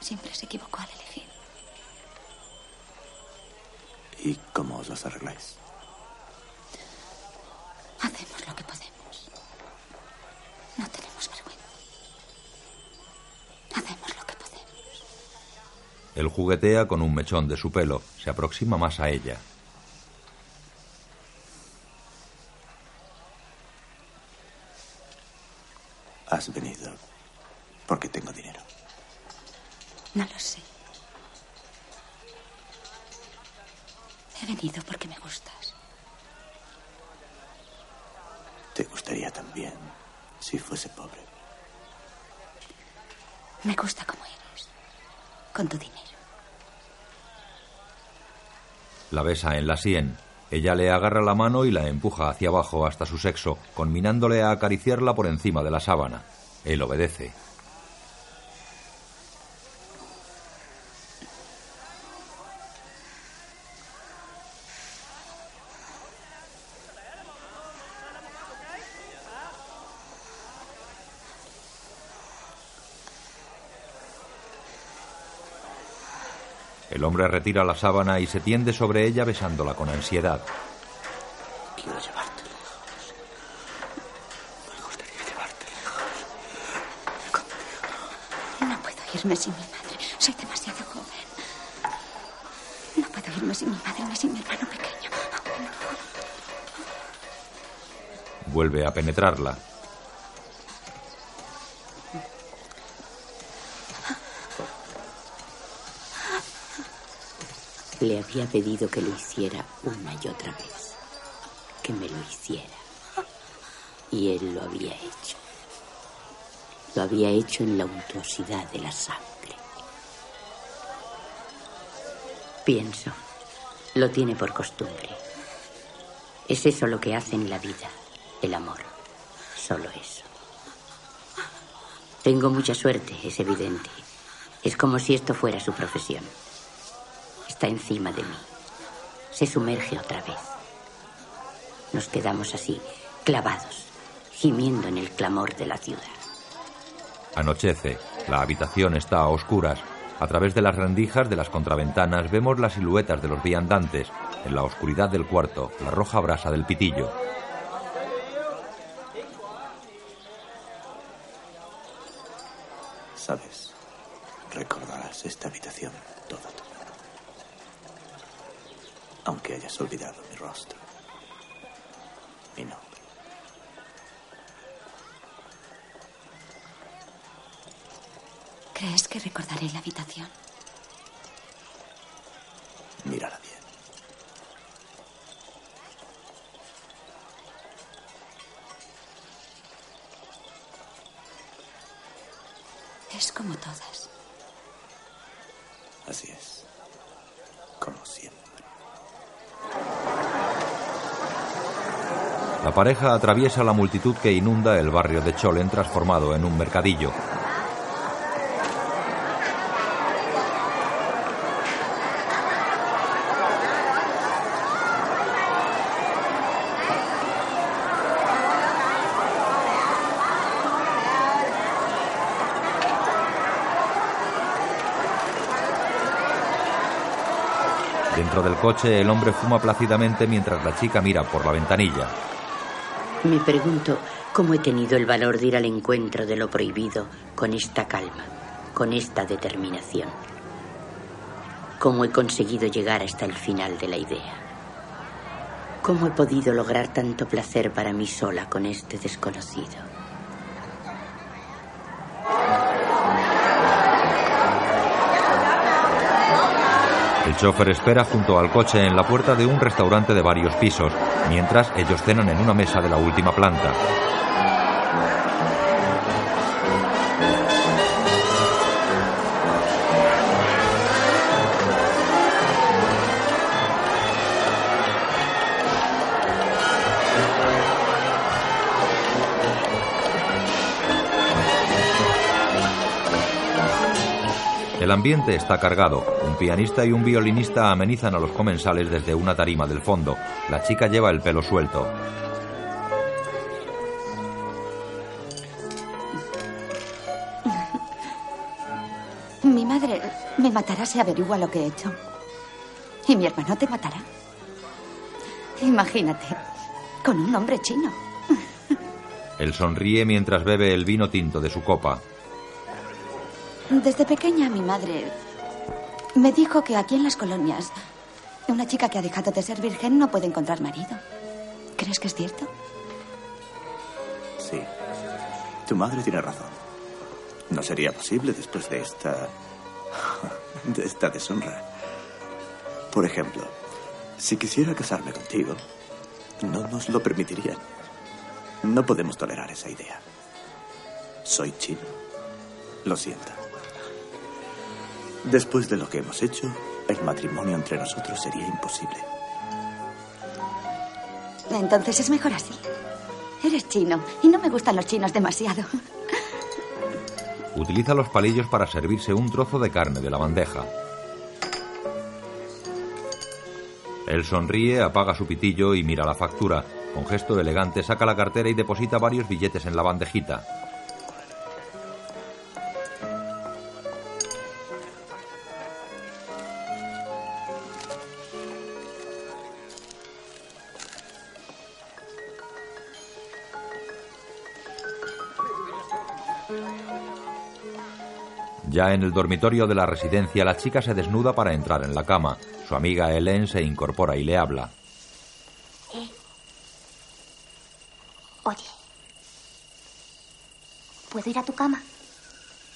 Siempre se equivocó al elegir. ¿Y cómo os las arregláis? Hacemos lo que podemos. No tenemos vergüenza. Hacemos lo que podemos. él juguetea con un mechón de su pelo. Se aproxima más a ella. Has venido porque tengo dinero. No lo sé. He venido porque me gustas. Te gustaría también si fuese pobre. Me gusta como eres. Con tu dinero. La besa en la sien. Ella le agarra la mano y la empuja hacia abajo hasta su sexo, conminándole a acariciarla por encima de la sábana. Él obedece. El hombre retira la sábana y se tiende sobre ella besándola con ansiedad. Quiero llevarte lejos. Me gustaría llevarte lejos. Contigo. No puedo irme sin mi madre. Soy demasiado joven. No puedo irme sin mi madre ni sin mi hermano pequeño. Vuelve a penetrarla. Le había pedido que lo hiciera una y otra vez. Que me lo hiciera. Y él lo había hecho. Lo había hecho en la untuosidad de la sangre. Pienso, lo tiene por costumbre. Es eso lo que hace en la vida, el amor. Solo eso. Tengo mucha suerte, es evidente. Es como si esto fuera su profesión. Está encima de mí. Se sumerge otra vez. Nos quedamos así, clavados, gimiendo en el clamor de la ciudad. Anochece. La habitación está a oscuras. A través de las rendijas de las contraventanas vemos las siluetas de los viandantes. En la oscuridad del cuarto, la roja brasa del pitillo. Sabes, recordarás esta habitación toda tu vida. Hayas olvidado mi rostro, mi nombre. ¿Crees que recordaré la habitación? Mírala bien. Es como todas. Así es. Como siempre. La pareja atraviesa la multitud que inunda el barrio de Cholen transformado en un mercadillo. Dentro del coche el hombre fuma plácidamente mientras la chica mira por la ventanilla. Me pregunto cómo he tenido el valor de ir al encuentro de lo prohibido con esta calma, con esta determinación. Cómo he conseguido llegar hasta el final de la idea. Cómo he podido lograr tanto placer para mí sola con este desconocido. El chofer espera junto al coche en la puerta de un restaurante de varios pisos, mientras ellos cenan en una mesa de la última planta. El ambiente está cargado. Un pianista y un violinista amenizan a los comensales desde una tarima del fondo. La chica lleva el pelo suelto. Mi madre me matará si averigua lo que he hecho. Y mi hermano te matará. Imagínate, con un hombre chino. Él sonríe mientras bebe el vino tinto de su copa. Desde pequeña mi madre me dijo que aquí en las colonias una chica que ha dejado de ser virgen no puede encontrar marido. ¿Crees que es cierto? Sí. Tu madre tiene razón. No sería posible después de esta. (laughs) de esta deshonra. Por ejemplo, si quisiera casarme contigo, no nos lo permitirían. No podemos tolerar esa idea. Soy chino. Lo siento. Después de lo que hemos hecho, el matrimonio entre nosotros sería imposible. Entonces es mejor así. Eres chino y no me gustan los chinos demasiado. Utiliza los palillos para servirse un trozo de carne de la bandeja. Él sonríe, apaga su pitillo y mira la factura. Con gesto elegante saca la cartera y deposita varios billetes en la bandejita. Ya en el dormitorio de la residencia, la chica se desnuda para entrar en la cama. Su amiga Helen se incorpora y le habla. Eh. Oye. ¿Puedo ir a tu cama?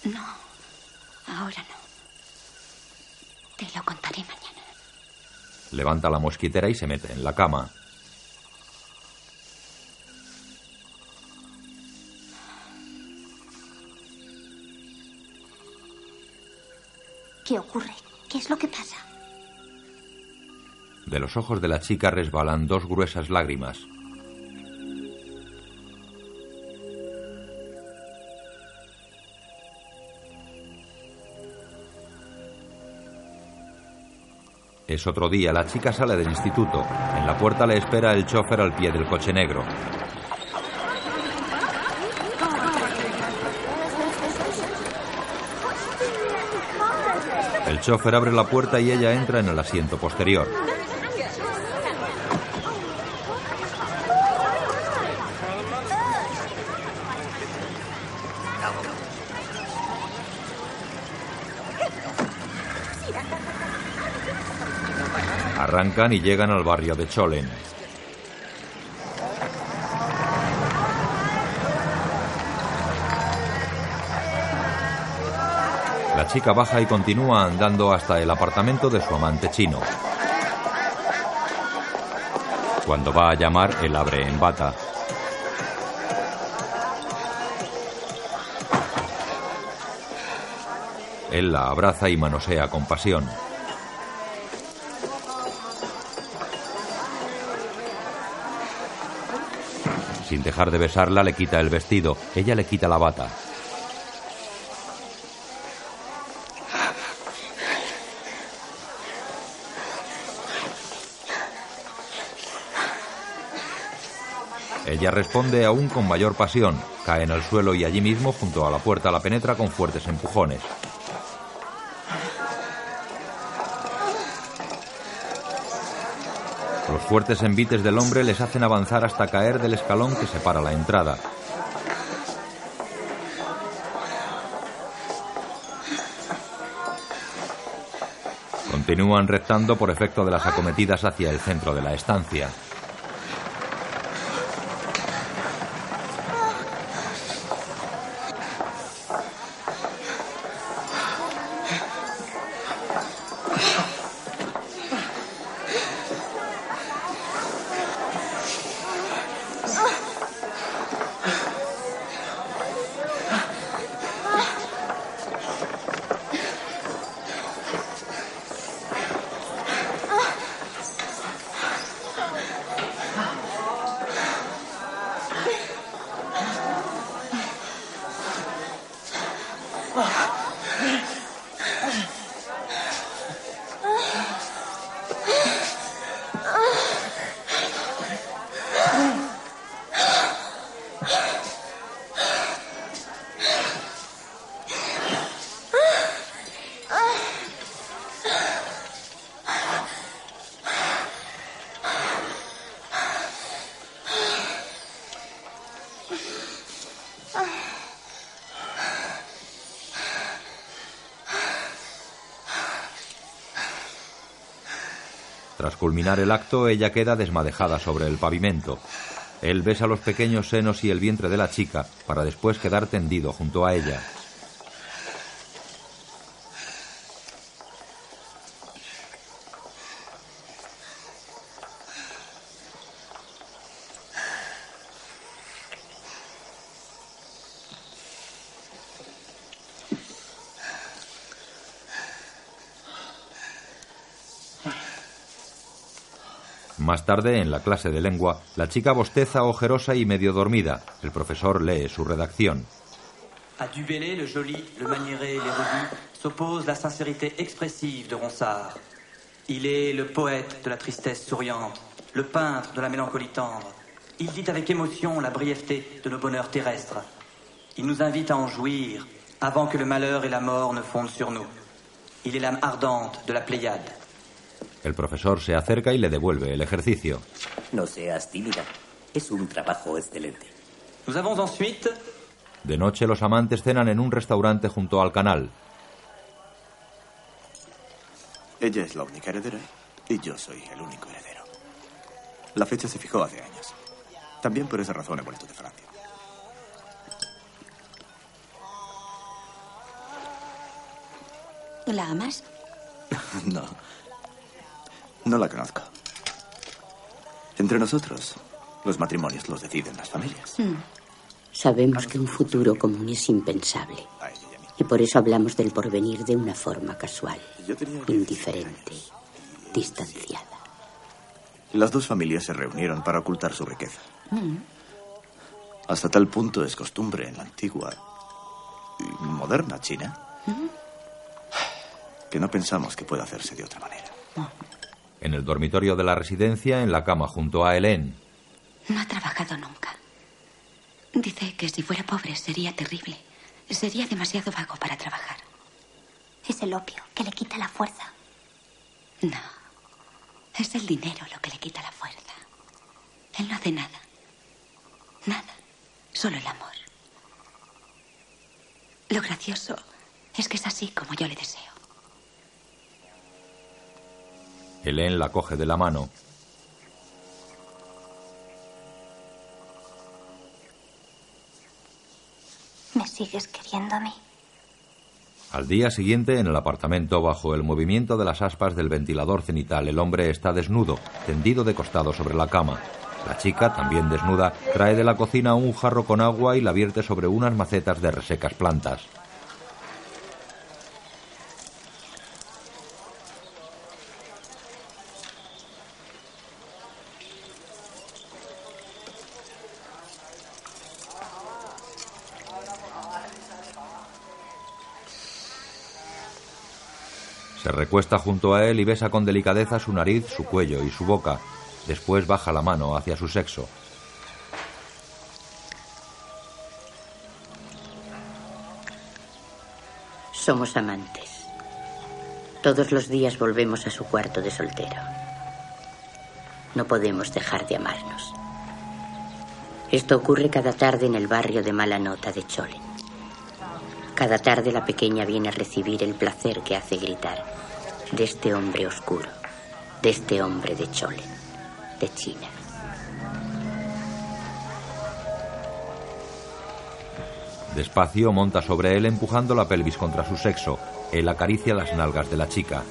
No. Ahora no. Te lo contaré mañana. Levanta la mosquitera y se mete en la cama. ¿Qué ocurre? ¿Qué es lo que pasa? De los ojos de la chica resbalan dos gruesas lágrimas. Es otro día, la chica sale del instituto. En la puerta le espera el chofer al pie del coche negro. Chofer abre la puerta y ella entra en el asiento posterior. Arrancan y llegan al barrio de Cholen. Chica baja y continúa andando hasta el apartamento de su amante chino. Cuando va a llamar, él abre en bata. Él la abraza y manosea con pasión. Sin dejar de besarla, le quita el vestido. Ella le quita la bata. Ella responde aún con mayor pasión, cae en el suelo y allí mismo, junto a la puerta, la penetra con fuertes empujones. Los fuertes envites del hombre les hacen avanzar hasta caer del escalón que separa la entrada. Continúan rectando por efecto de las acometidas hacia el centro de la estancia. El acto, ella queda desmadejada sobre el pavimento. Él besa los pequeños senos y el vientre de la chica para después quedar tendido junto a ella. Tarde, en la clase de lengua, la chica bosteza ojerosa y medio dormida. El profesor lee su redacción. À Dubélé, le joli, le maniéré, l'érudit, s'oppose la sincérité expressive de Ronsard. Il est le poète de la tristesse souriante, le peintre de la mélancolie tendre. Il dit avec émotion la brièveté de nos bonheurs terrestres. Il nous invite à en jouir avant que le malheur et la mort ne fondent sur nous. Il est l'âme ardente de la Pléiade. El profesor se acerca y le devuelve el ejercicio. No seas tímida. Es un trabajo excelente. Nous avons ensuite De noche los amantes cenan en un restaurante junto al canal. Ella es la única heredera y yo soy el único heredero. La fecha se fijó hace años. También por esa razón he vuelto de Francia. ¿La amas? (laughs) no. No la conozco. Entre nosotros, los matrimonios los deciden las familias. Mm. Sabemos que un futuro común es impensable. Y por eso hablamos del porvenir de una forma casual, indiferente, distanciada. Las dos familias se reunieron para ocultar su riqueza. Mm. Hasta tal punto es costumbre en la antigua y moderna China Mm. que no pensamos que pueda hacerse de otra manera. En el dormitorio de la residencia, en la cama junto a Hélène, No ha trabajado nunca. Dice que si fuera pobre sería terrible. Sería demasiado vago para trabajar. Es el opio que le quita la fuerza. No. Es el dinero lo que le quita la fuerza. Él no hace nada. Nada. Solo el amor. Lo gracioso es que es así como yo le deseo. Hélène la coge de la mano. ¿Me sigues queriendo a mí? Al día siguiente, en el apartamento, bajo el movimiento de las aspas del ventilador cenital, el hombre está desnudo, tendido de costado sobre la cama. La chica, también desnuda, trae de la cocina un jarro con agua y la vierte sobre unas macetas de resecas plantas. Recuesta junto a él y besa con delicadeza su nariz, su cuello y su boca. Después baja la mano hacia su sexo. Somos amantes. Todos los días volvemos a su cuarto de soltero. No podemos dejar de amarnos. Esto ocurre cada tarde en el barrio de mala nota de Cholen. Cada tarde la pequeña viene a recibir el placer que hace gritar de este hombre oscuro, de este hombre de Cholen, de China. Despacio monta sobre él empujando la pelvis contra su sexo. Él acaricia las nalgas de la chica.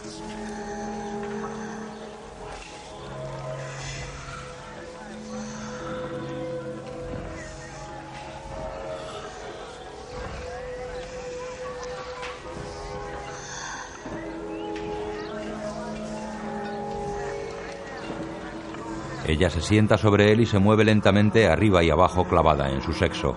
Ella se sienta sobre él y se mueve lentamente arriba y abajo clavada en su sexo.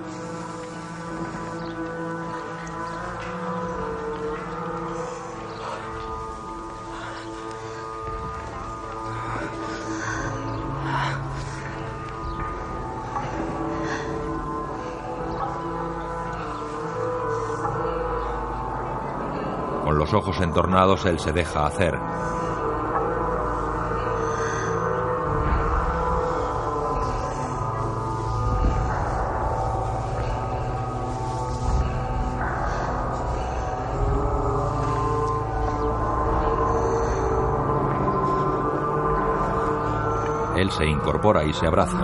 Con los ojos entornados él se deja hacer. Se incorpora y se abraza.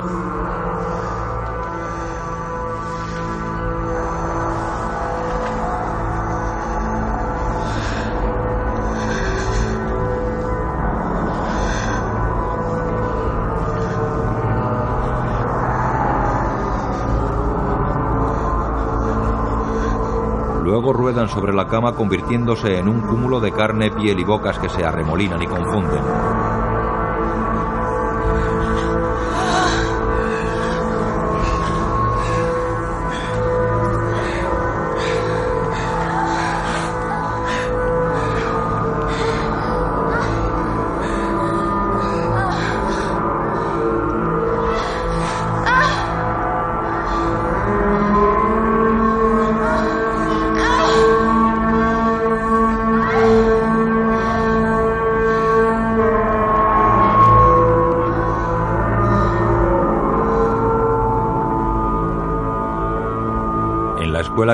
Luego ruedan sobre la cama convirtiéndose en un cúmulo de carne, piel y bocas que se arremolinan y confunden.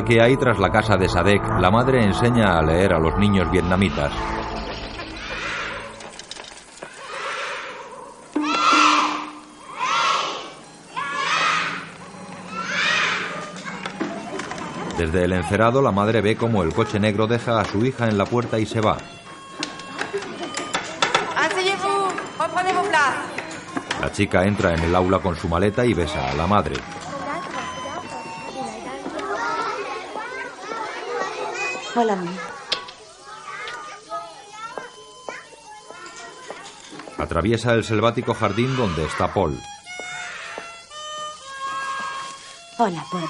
Que hay tras la casa de Sadek, la madre enseña a leer a los niños vietnamitas. Desde el encerado, la madre ve como el coche negro deja a su hija en la puerta y se va. La chica entra en el aula con su maleta y besa a la madre. Hola, mamá. Atraviesa el selvático jardín donde está Paul. Hola, Paul.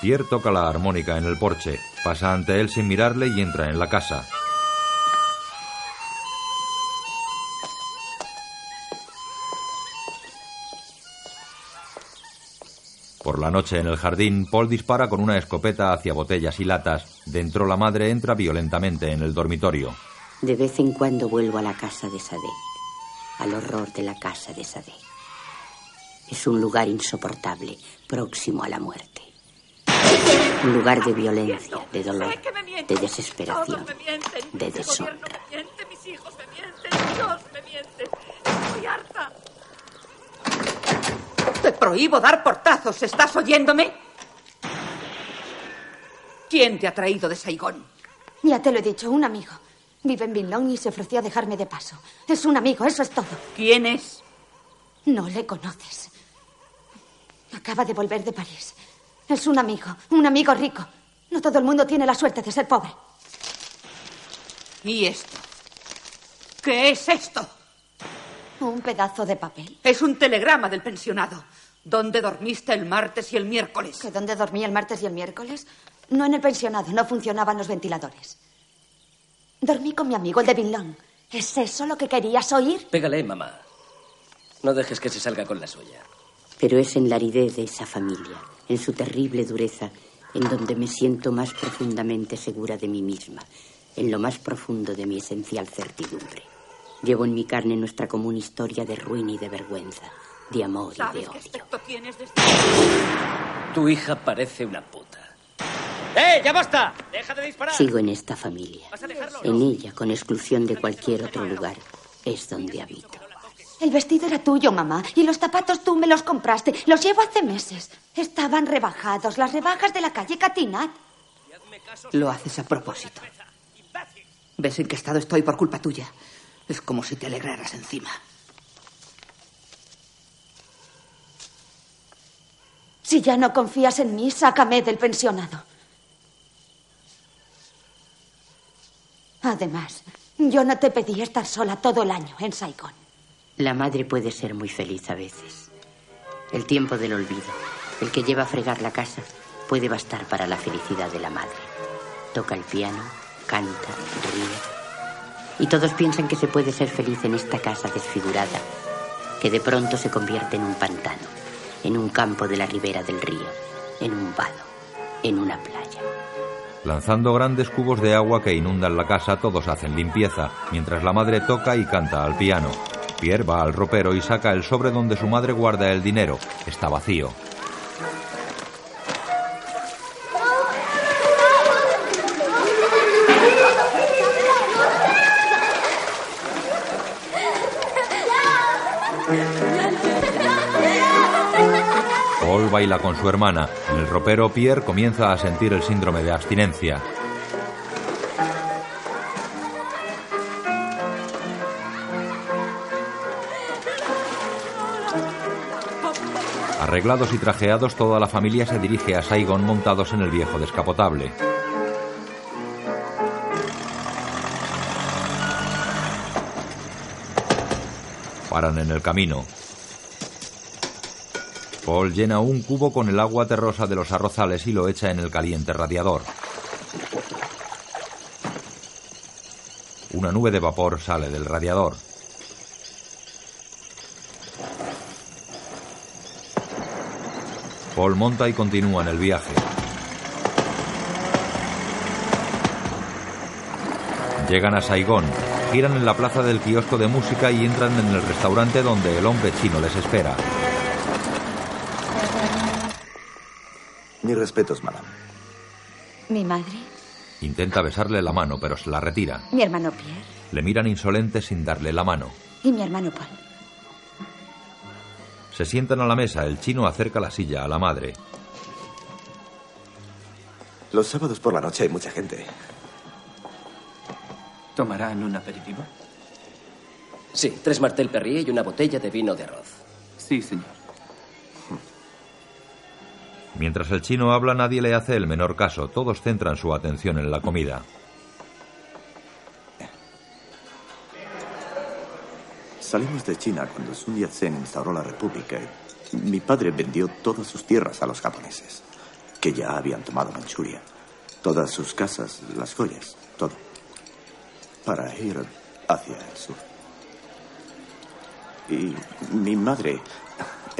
Pierre toca la armónica en el porche, pasa ante él sin mirarle y entra en la casa. La noche en el jardín, Paul dispara con una escopeta hacia botellas y latas. Dentro la madre entra violentamente en el dormitorio. De vez en cuando vuelvo a la casa de Sadek, al horror de la casa de Sadek. Es un lugar insoportable, próximo a la muerte. Un lugar de violencia, de dolor, de desesperación, de deshonra. Mis hijos me mienten, Dios me miente. Estoy harta. Te prohíbo dar portazos, ¿estás oyéndome? ¿Quién te ha traído de Saigón? Ya te lo he dicho, un amigo. Vive en Binlong y se ofreció a dejarme de paso. Es un amigo, eso es todo. ¿Quién es? No le conoces. Acaba de volver de París. Es un amigo, un amigo rico. No todo el mundo tiene la suerte de ser pobre. ¿Y esto? ¿Qué es esto? Un pedazo de papel. Es un telegrama del pensionado. ¿Dónde dormiste el martes y el miércoles? ¿Que dónde dormí el martes y el miércoles? No en el pensionado, no funcionaban los ventiladores. Dormí con mi amigo, el de Binlong. ¿Es eso lo que querías oír? Pégale, mamá. No dejes que se salga con la suya. Pero es en la aridez de esa familia, en su terrible dureza, en donde me siento más profundamente segura de mí misma, en lo más profundo de mi esencial certidumbre. Llevo en mi carne nuestra común historia de ruina y de vergüenza, de amor y de ¿Sabes qué odio. aspecto tienes desde... Tu hija parece una puta. ¡Eh, ya basta! ¡Deja de disparar! Sigo en esta familia. En ella, con exclusión de cualquier otro lugar, es donde habito. El vestido era tuyo, mamá, y los zapatos tú me los compraste. Los llevo hace meses. Estaban rebajados, las rebajas de la calle Catinat. Lo haces a propósito. ¿Ves en qué estado estoy por culpa tuya? Es como si te alegraras encima. Si ya no confías en mí, sácame del pensionado. Además, yo no te pedí estar sola todo el año en Saigón. La madre puede ser muy feliz a veces. El tiempo del olvido, el que lleva a fregar la casa, puede bastar para la felicidad de la madre. Toca el piano, canta, ríe. Y todos piensan que se puede ser feliz en esta casa desfigurada, que de pronto se convierte en un pantano, en un campo de la ribera del río, en un vado, en una playa. Lanzando grandes cubos de agua que inundan la casa, todos hacen limpieza, mientras la madre toca y canta al piano. Pierre va al ropero y saca el sobre donde su madre guarda el dinero. Está vacío. Paul baila con su hermana. En el ropero, Pierre comienza a sentir el síndrome de abstinencia. Arreglados y trajeados, toda la familia se dirige a Saigon montados en el viejo descapotable. Paran en el camino. Paul llena un cubo con el agua terrosa de los arrozales y lo echa en el caliente radiador. Una nube de vapor sale del radiador. Paul monta y continúa en el viaje. Llegan a Saigón, giran en la plaza del kiosco de música y entran en el restaurante donde el hombre chino les espera. Mis respetos, madame. Mi madre, Intenta besarle la mano, pero se la retira. mi hermano Pierre Le miran insolentes sin darle la mano. y mi hermano Paul. Se sientan a la mesa. El chino acerca la silla a la madre. Los sábados por la noche hay mucha gente. ¿Tomarán un aperitivo? Sí, tres martel perrier y una botella de vino de arroz. Sí, señor. Mientras el chino habla, nadie le hace el menor caso. Todos centran su atención en la comida. Salimos de China cuando Sun Yat-sen instauró la república. Mi padre vendió todas sus tierras a los japoneses, que ya habían tomado Manchuria. Todas sus casas, las joyas, todo. Para ir hacia el sur. Y mi madre,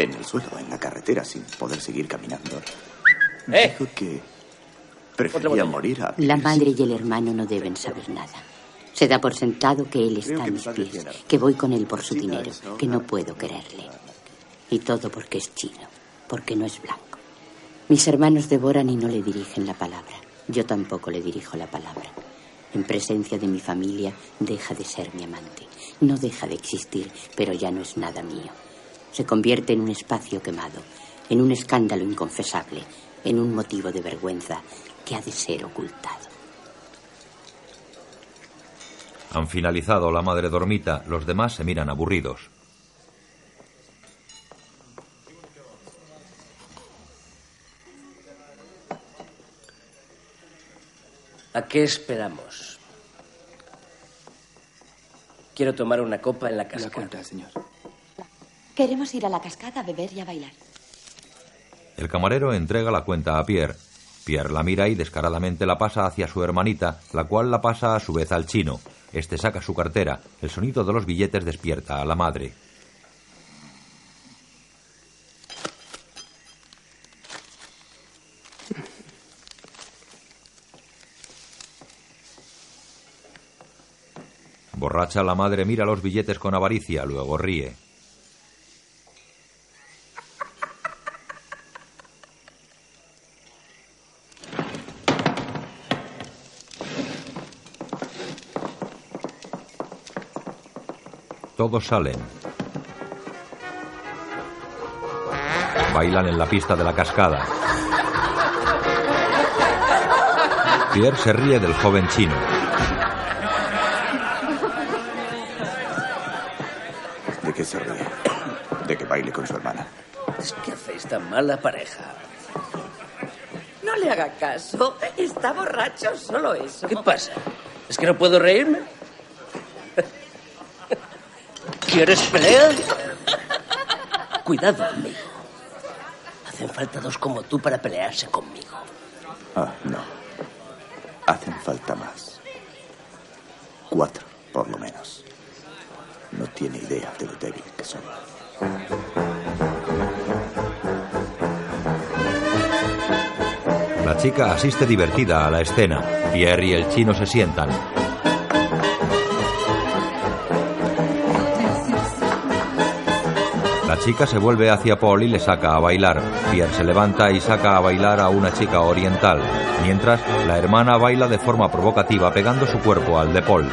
en el suelo, en la carretera, sin poder seguir caminando, dijo que prefería morir a... La madre y el hermano no deben saber nada. Se da por sentado que él está a mis pies, que voy con él por su dinero, que no puedo quererle. Y todo porque es chino, porque no es blanco. Mis hermanos devoran y no le dirigen la palabra. Yo tampoco le dirijo la palabra. En presencia de mi familia deja de ser mi amante. No deja de existir, pero ya no es nada mío. Se convierte en un espacio quemado, en un escándalo inconfesable, en un motivo de vergüenza que ha de ser ocultado. Han finalizado. La madre dormita. Los demás se miran aburridos. ¿A qué esperamos? Quiero tomar una copa en la cascada. La cuenta, señor. Queremos ir a la cascada a beber y a bailar. El camarero entrega la cuenta a Pierre. Pierre la mira y descaradamente la pasa hacia su hermanita, la cual la pasa a su vez al chino. Este saca su cartera. El sonido de los billetes despierta a la madre. Borracha, la madre mira los billetes con avaricia, luego ríe. Todos salen. Bailan en la pista de la cascada. Pierre se ríe del joven chino. ¿De qué se ríe? De que baile con su hermana. Es que hacéis tan mala pareja. No le haga caso. Está borracho, solo eso. ¿Qué pasa? ¿Es que no puedo reírme? ¿Quieres pelea? Cuidado, amigo. Hacen falta dos como tú para pelearse conmigo. Ah, no. Hacen falta más. Cuatro, por lo menos. No tiene idea de lo débil que soy. La chica asiste divertida a la escena. Pierre y el chino se sientan. La chica se vuelve hacia Paul y le saca a bailar. Pierre se levanta y saca a bailar a una chica oriental, mientras la hermana baila de forma provocativa pegando su cuerpo al de Paul.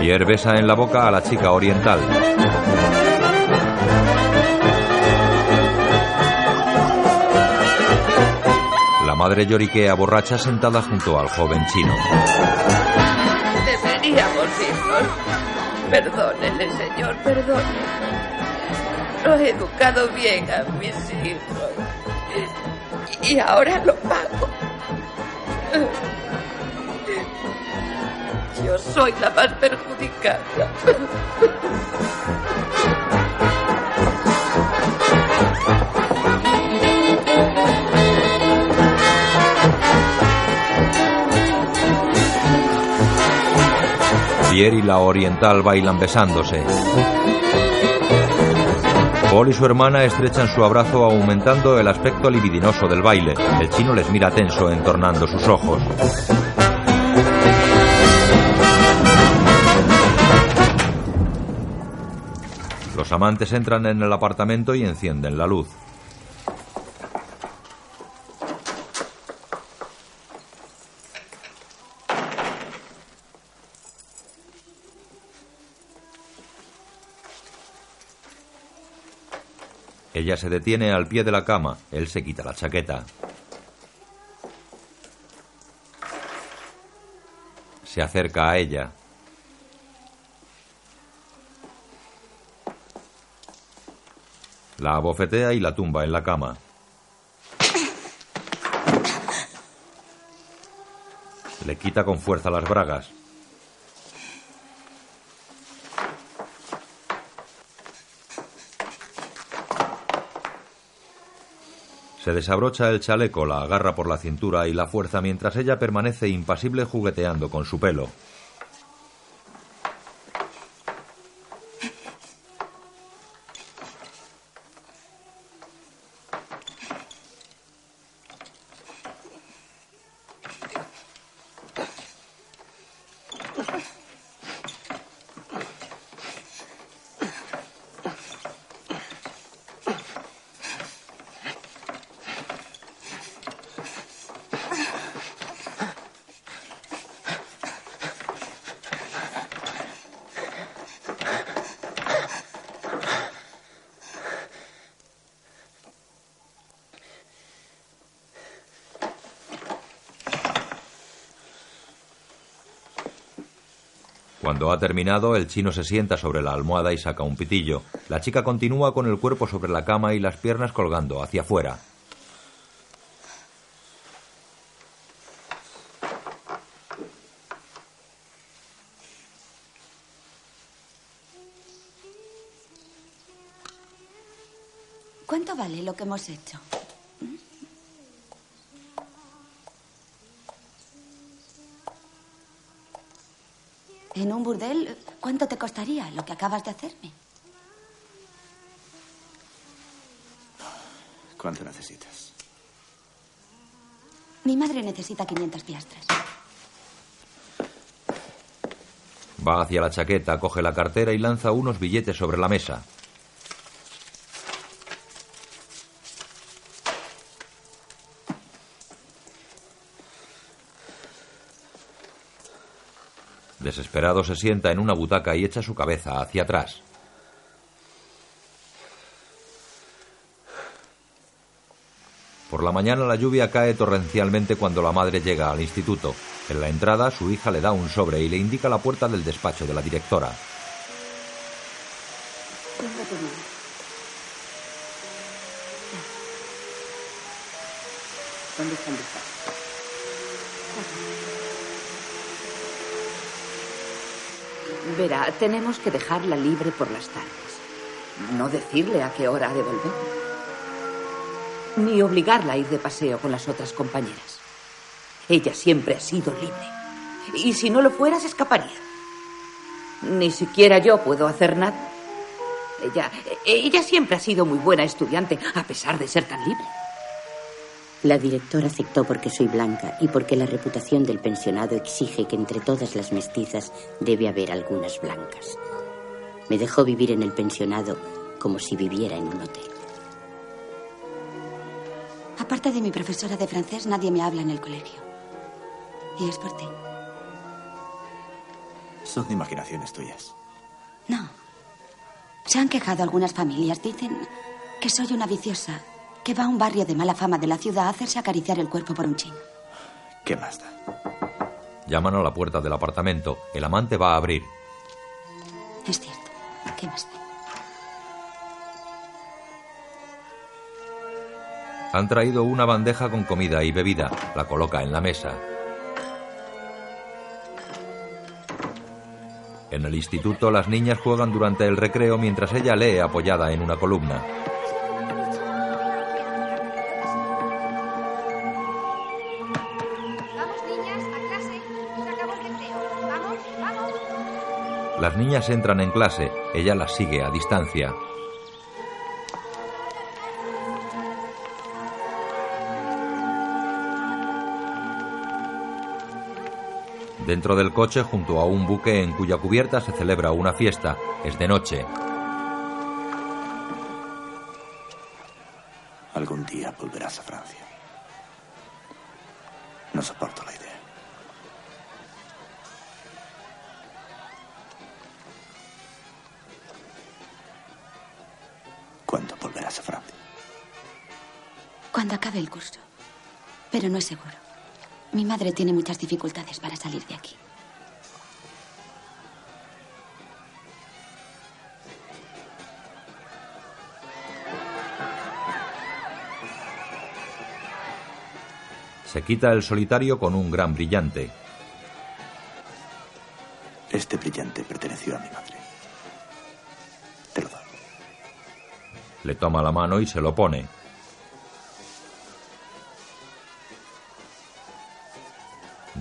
Pierre besa en la boca a la chica oriental. Madre lloriquea borracha sentada junto al joven chino. Deberíamos irnos. Perdónele, señor, perdónele. Lo he educado bien a mis hijos. Y ahora lo pago. Yo soy la más perjudicada. Y la oriental bailan besándose. Paul y su hermana estrechan su abrazo aumentando el aspecto libidinoso del baile. El chino les mira tenso entornando sus ojos. Los amantes entran en el apartamento y encienden la luz. Ella se detiene al pie de la cama. Él se quita la chaqueta. Se acerca a ella. La abofetea y la tumba en la cama. Le quita con fuerza las bragas. Se desabrocha el chaleco, la agarra por la cintura y la fuerza mientras ella permanece impasible jugueteando con su pelo. Cuando ha terminado, el chino se sienta sobre la almohada y saca un pitillo. La chica continúa con el cuerpo sobre la cama y las piernas colgando hacia afuera. ¿Cuánto vale lo que hemos hecho? En un burdel, ¿cuánto te costaría lo que acabas de hacerme? ¿Cuánto necesitas? Mi madre necesita 500 piastres. Va hacia la chaqueta, coge la cartera y lanza unos billetes sobre la mesa. Desesperado se sienta en una butaca y echa su cabeza hacia atrás. Por la mañana la lluvia cae torrencialmente cuando la madre llega al instituto. En la entrada su hija le da un sobre y le indica la puerta del despacho de la directora. ¿Dónde está el despacho? Verá, tenemos que dejarla libre por las tardes. No decirle a qué hora ha de volver. Ni obligarla a ir de paseo con las otras compañeras. Ella siempre ha sido libre. Y si no lo fuera, se escaparía. Ni siquiera yo puedo hacer nada. Ella, ella siempre ha sido muy buena estudiante, a pesar de ser tan libre. La directora aceptó porque soy blanca y porque la reputación del pensionado exige que entre todas las mestizas debe haber algunas blancas. Me dejó vivir en el pensionado como si viviera en un hotel. Aparte de mi profesora de francés, nadie me habla en el colegio. Y es por ti. Son imaginaciones tuyas. No. Se han quejado algunas familias. Dicen que soy una viciosa que va a un barrio de mala fama de la ciudad a hacerse acariciar el cuerpo por un chino. ¿Qué más da? Llaman a la puerta del apartamento. El amante va a abrir. Es cierto. ¿Qué más da? Han traído una bandeja con comida y bebida. La coloca en la mesa. En el instituto las niñas juegan durante el recreo mientras ella lee apoyada en una columna. Las niñas entran en clase. Ella las sigue a distancia. Dentro del coche, junto a un buque en cuya cubierta se celebra una fiesta. Es de noche. No es seguro. Mi madre tiene muchas dificultades para salir de aquí. Se quita el solitario con un gran brillante. Este brillante perteneció a mi madre. Te lo doy. Le toma la mano y se lo pone.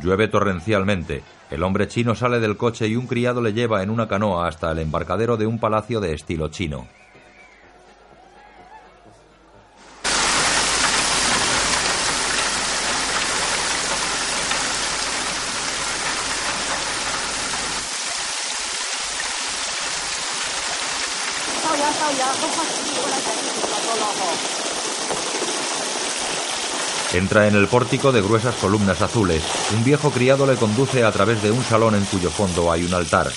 Llueve torrencialmente. El hombre chino sale del coche y un criado le lleva en una canoa hasta el embarcadero de un palacio de estilo chino. Entra en el pórtico de gruesas columnas azules. Un viejo criado le conduce a través de un salón en cuyo fondo hay un altar.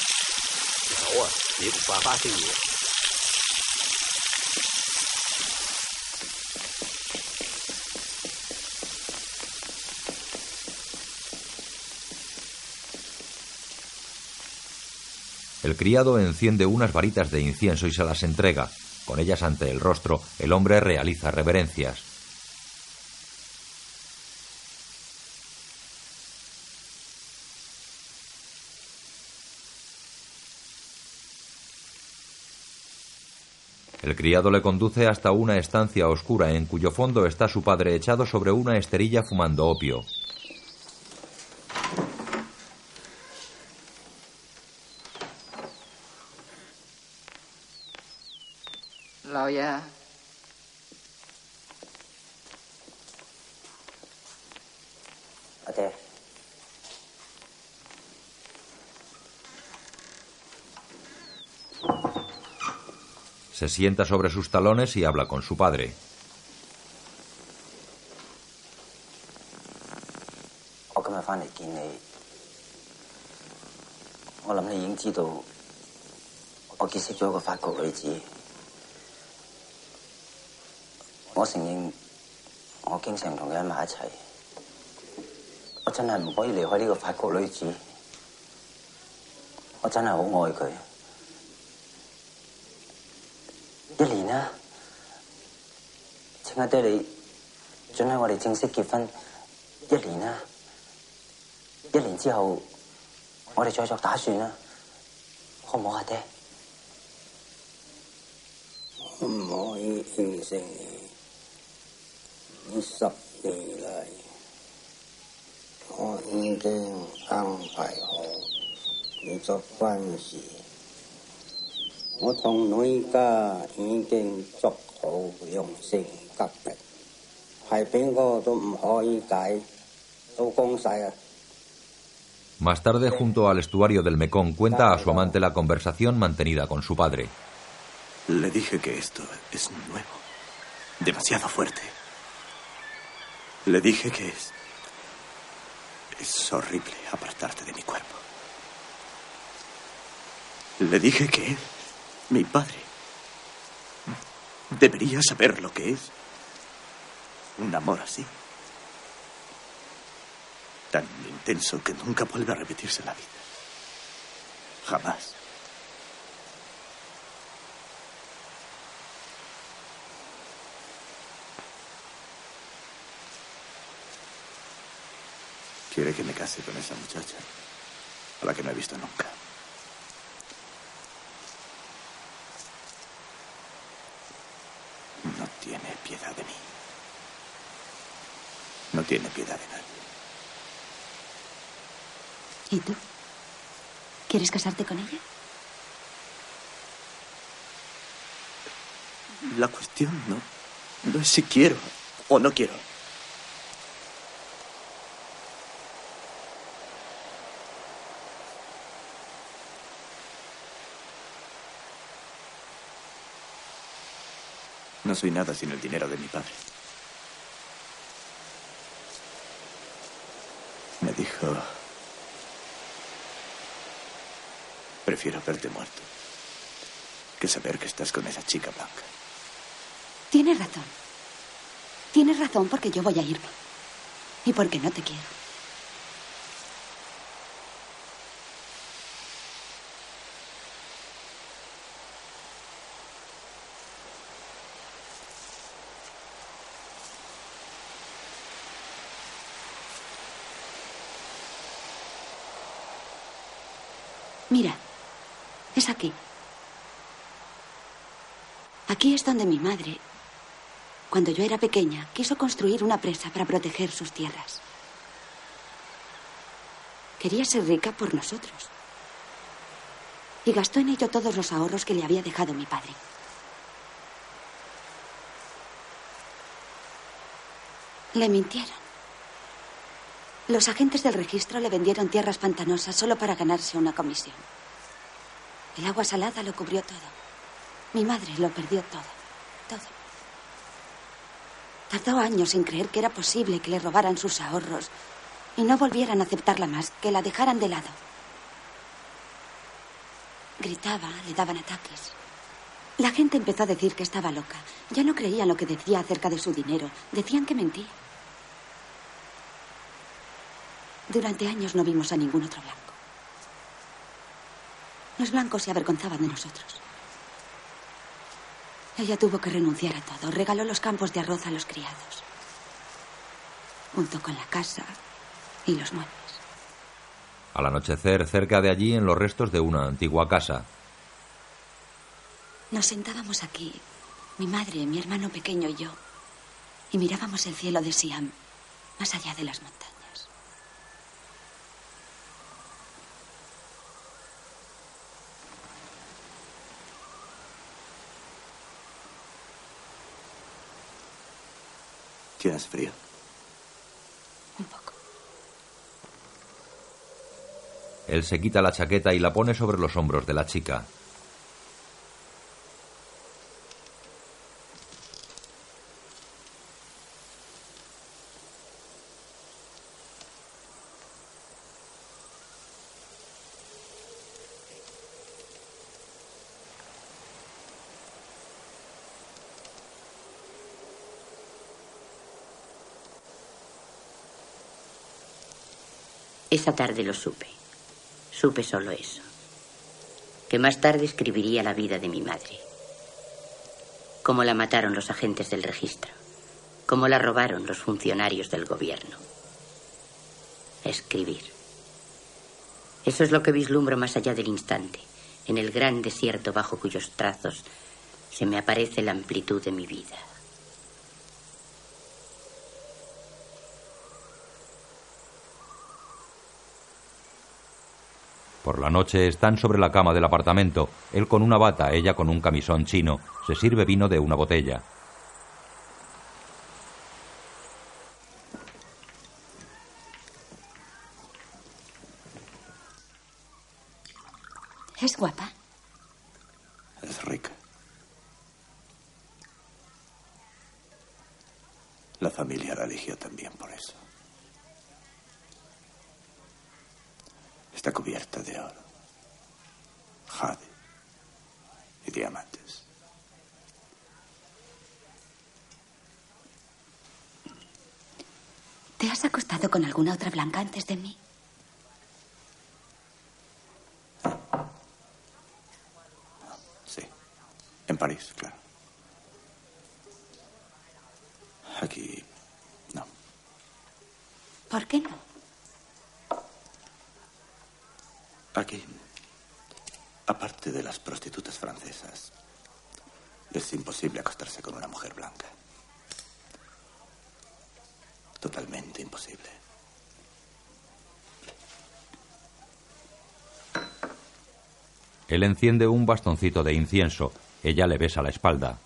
El criado enciende unas varitas de incienso y se las entrega. Con ellas ante el rostro, el hombre realiza reverencias. El criado le conduce hasta una estancia oscura en cuyo fondo está su padre echado sobre una esterilla fumando opio. Lao ya. Se sienta sobre sus talones y habla con su padre. 啦，請阿爹你准喺我哋正式結婚一年啦。一年之後，我哋再作打算啦，好唔好啊，爹？我唔可以應承你。呢十年嚟，我已經安排好你作婚事。 我同女家已经捉好用性急力，系边个都唔可以解，都讲晒啊！ Más tarde, junto al estuario del Mekong, cuenta a su amante la conversación mantenida con su padre. Le dije que esto es nuevo, demasiado fuerte. Le dije que es... Es horrible apartarte de mi cuerpo. Le dije que él, mi padre, debería saber lo que es un amor así. Tan intenso que nunca vuelve a repetirse en la vida. Jamás. Quiere que me case con esa muchacha, a la que no he visto nunca. No tiene piedad de mí. No tiene piedad de nadie. ¿Y tú? ¿Quieres casarte con ella? La cuestión no, no es si quiero o no quiero. Soy nada sin el dinero de mi padre. Me dijo, prefiero verte muerto que saber que estás con esa chica blanca. Tienes razón. Tienes razón porque yo voy a irme. Y porque no te quiero. Mira, es aquí. Aquí es donde mi madre, cuando yo era pequeña, quiso construir una presa para proteger sus tierras. Quería ser rica por nosotros. Y gastó en ello todos los ahorros que le había dejado mi padre. Le mintieron. Los agentes del registro le vendieron tierras pantanosas solo para ganarse una comisión. El agua salada lo cubrió todo. Mi madre lo perdió todo. Todo. Tardó años en creer que era posible que le robaran sus ahorros y no volvieran a aceptarla más, que la dejaran de lado. Gritaba, le daban ataques. La gente empezó a decir que estaba loca. Ya no creían lo que decía acerca de su dinero. Decían que mentía. Durante años no vimos a ningún otro blanco. Los blancos se avergonzaban de nosotros. Ella tuvo que renunciar a todo. Regaló los campos de arroz a los criados. Junto con la casa y los muebles. Al anochecer, cerca de allí, en los restos de una antigua casa. Nos sentábamos aquí, mi madre, mi hermano pequeño y yo, y mirábamos el cielo de Siam, más allá de las montañas. ¿Tienes frío? Un poco. Él se quita la chaqueta y la pone sobre los hombros de la chica. Esa tarde lo supe. Supe solo eso. Que más tarde escribiría la vida de mi madre. Cómo la mataron los agentes del registro. Cómo la robaron los funcionarios del gobierno. Escribir. Eso es lo que vislumbro más allá del instante, en el gran desierto bajo cuyos trazos se me aparece la amplitud de mi vida. Por la noche están sobre la cama del apartamento, él con una bata, ella con un camisón chino. Se sirve vino de una botella. ¿Es guapa? Es rica. La familia la eligió también por eso. Está cubierta de oro, jade y diamantes. ¿Te has acostado con antes de mí? Sí, en París, claro. Aquí, no. ¿Por qué no? Aquí, aparte de las prostitutas francesas, es imposible acostarse con una mujer blanca. Totalmente imposible. Él enciende un bastoncito de incienso. Ella le besa la espalda.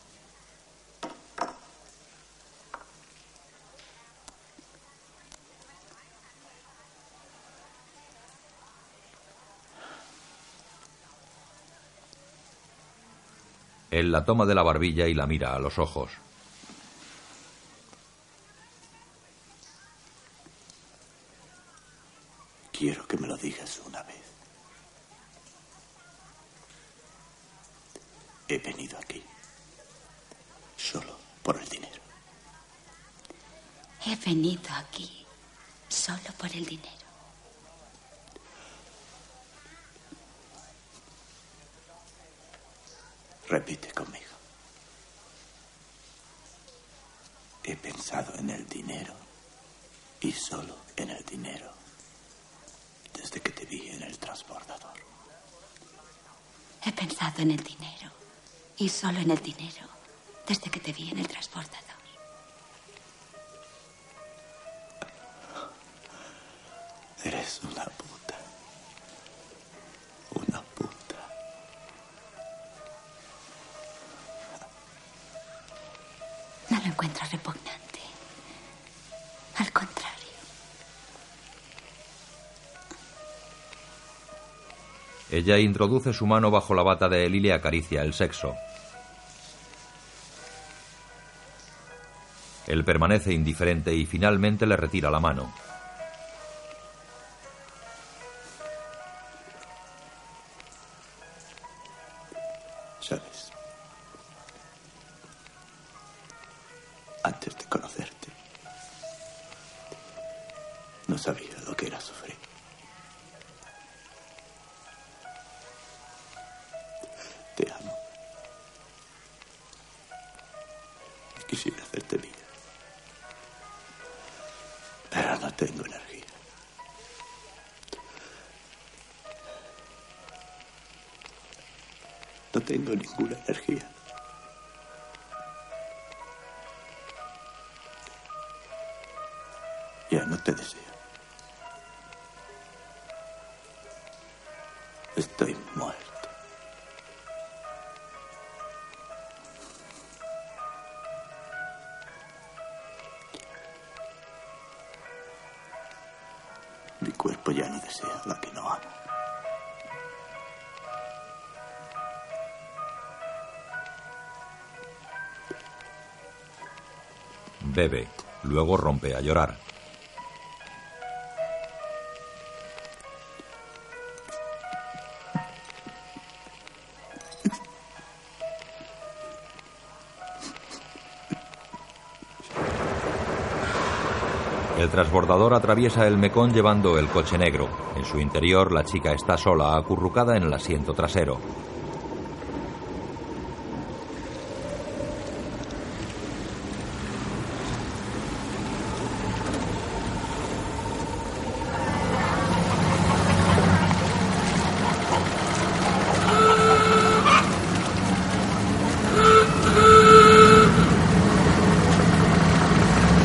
Él la toma de la barbilla y la mira a los ojos. Quiero que me lo digas una vez. He venido aquí solo por el dinero. He venido aquí solo por el dinero. Repite conmigo. He pensado en el dinero y solo en el dinero desde que te vi en el transbordador. He pensado en el dinero y solo en el dinero desde que te vi en el. Ella introduce su mano bajo la bata de él y le acaricia el sexo. Él permanece indiferente y finalmente le retira la mano. Luego rompe a llorar. El transbordador atraviesa el Mekong llevando el coche negro. En su interior, la chica está sola, acurrucada en el asiento trasero.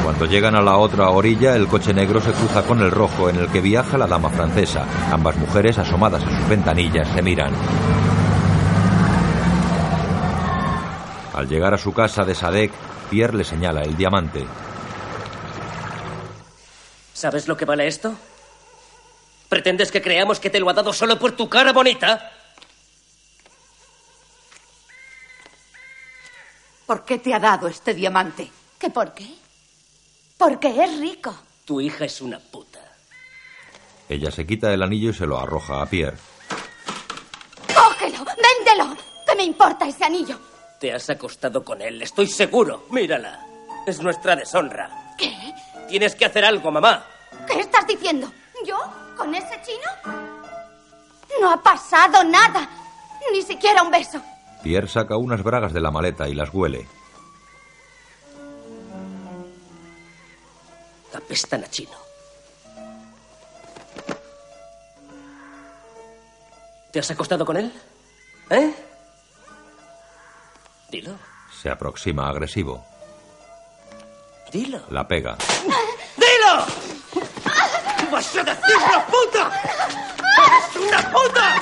Cuando llegan a la otra orilla, el coche negro se cruza con el rojo en el que viaja la dama francesa. Ambas mujeres, asomadas a sus ventanillas, se miran. Al llegar a su casa de Sadek, Pierre le señala el diamante. ¿Sabes lo que vale esto? ¿Pretendes que creamos que te lo ha dado solo por tu cara bonita? ¿Por qué te ha dado este diamante? ¿Qué por qué? Porque es rico. Tu hija es una puta. Ella se quita el anillo y se lo arroja a Pierre. ¡Cógelo! ¡Véndelo! ¿Qué me importa ese anillo? Te has acostado con él, estoy seguro. Mírala. Es nuestra deshonra. ¿Qué? Tienes que hacer algo, mamá. ¿Qué estás diciendo? ¿Yo? ¿Con ese chino? No ha pasado nada. Ni siquiera un beso. Pierre saca unas bragas de la maleta y las huele. Apestan a chino. ¿Te has acostado con él? ¿Eh? Dilo. Se aproxima agresivo. Dilo. La pega. ¡Dilo! ¡Vas a decirlo, puta! ¡Eres una puta!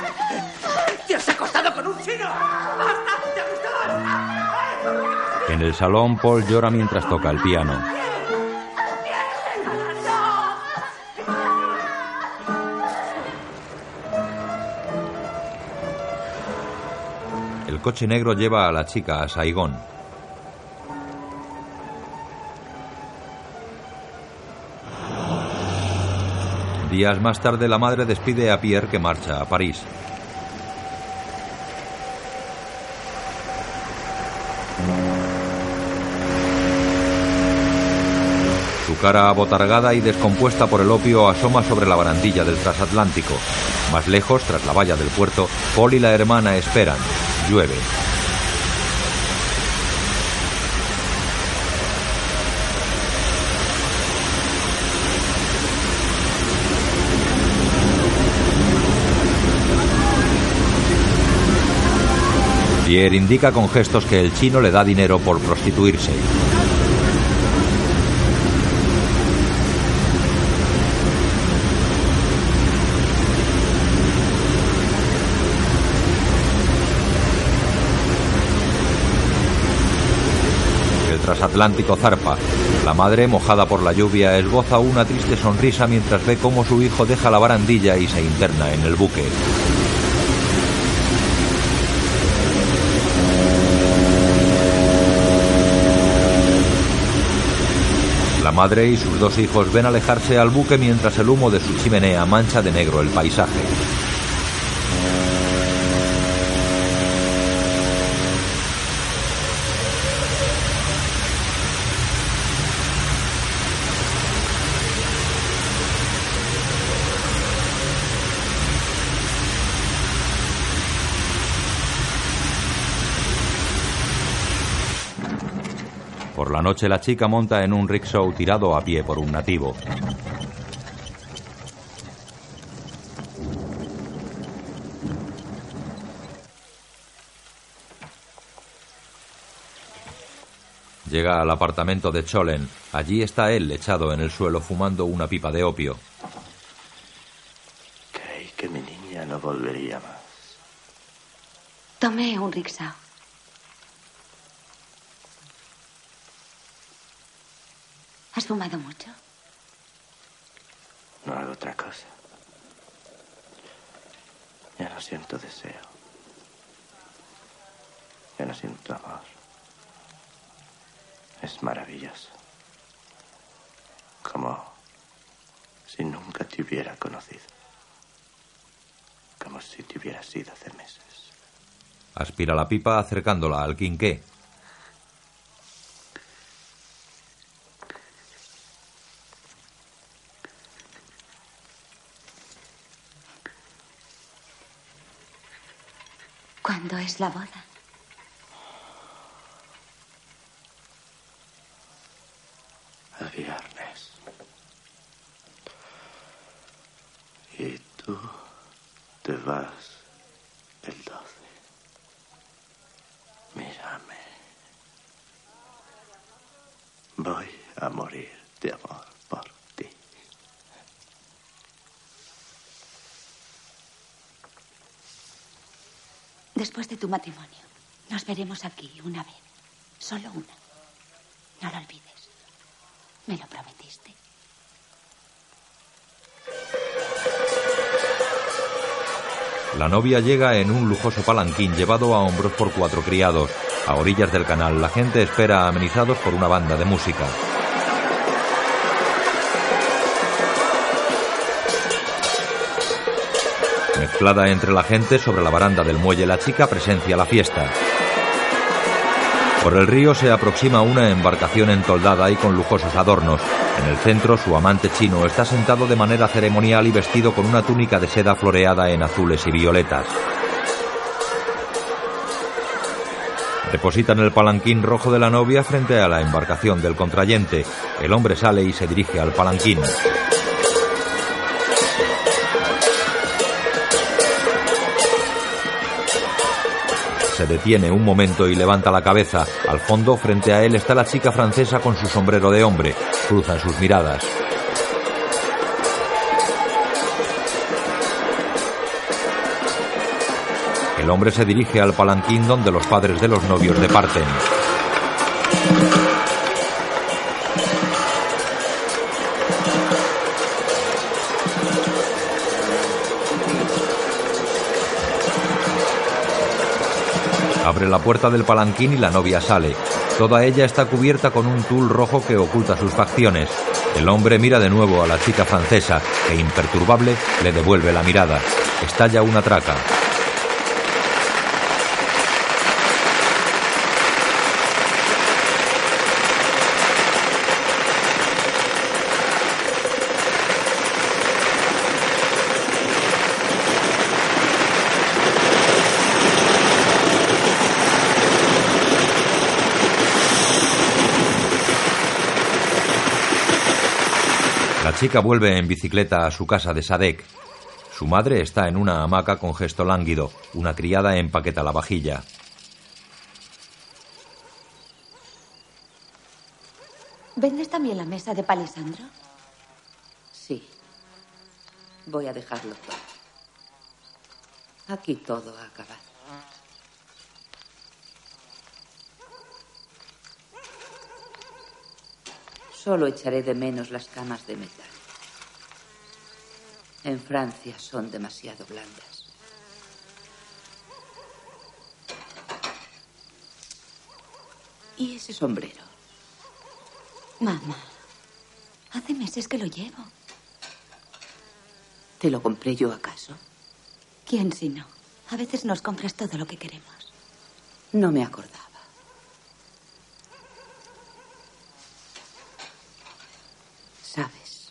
¡Te has acostado con un chino! ¡Basta acostar! En el salón, Paul llora mientras toca el piano. Coche negro lleva a la chica a Saigón. Días más tarde la madre despide a Pierre que marcha a París. Su cara abotargada y descompuesta por el opio asoma sobre la barandilla del transatlántico. Más lejos, tras la valla del puerto, Paul y la hermana esperan. Llueve. Pierre indica con gestos que el chino le da dinero por prostituirse. El transatlántico zarpa. La madre, mojada por la lluvia, esboza una triste sonrisa mientras ve cómo su hijo deja la barandilla y se interna en el buque. La madre y sus dos hijos ven alejarse al buque mientras el humo de su chimenea mancha de negro el paisaje. Noche la chica monta en un rickshaw tirado a pie por un nativo. Llega al apartamento de Cholen. Allí está él echado en el suelo fumando una pipa de opio. Creí que mi niña no volvería más. Tomé un rickshaw. ¿Has fumado mucho? No hago otra cosa. Ya no siento deseo. Ya no siento amor. Es maravilloso. Como si nunca te hubiera conocido. Como si te hubiera sido hace meses. Aspira la pipa acercándola al quinqué. ¿Cuándo es la boda? El viernes. Y tú te vas el 12. Mírame. Voy a morir de amor por ti. Después de tu matrimonio, nos veremos aquí una vez. Solo una. No lo olvides. Me lo prometiste. La novia llega en un lujoso palanquín llevado a hombros por cuatro criados. A orillas del canal, la gente espera amenizados por una banda de música. Mezclada entre la gente sobre la baranda del muelle, la chica presencia la fiesta. Por el río se aproxima una embarcación entoldada y con lujosos adornos. En el centro, su amante chino está sentado de manera ceremonial y vestido con una túnica de seda floreada en azules y violetas. Depositan el palanquín rojo de la novia frente a la embarcación del contrayente. El hombre sale y se dirige al palanquín. Se detiene un momento y levanta la cabeza. Al fondo, frente a él, está la chica francesa con su sombrero de hombre. Cruzan sus miradas. El hombre se dirige al palanquín donde los padres de los novios departen. Abre la puerta del palanquín y la novia sale. Toda ella está cubierta con un tul rojo que oculta sus facciones. El hombre mira de nuevo a la chica francesa, que imperturbable le devuelve la mirada. Estalla una traca. Chica vuelve en bicicleta a su casa de Sadek. Su madre está en una hamaca con gesto lánguido. Una criada empaqueta la vajilla. ¿Vendes también la mesa de palisandro? Sí. Voy a dejarlo todo. Aquí todo ha acabado. Solo echaré de menos las camas de metal. En Francia son demasiado blandas. ¿Y ese sombrero? Mamá, hace meses que lo llevo. ¿Te lo compré yo acaso? ¿Quién si no? A veces nos compras todo lo que queremos. No me acordaba. Sabes,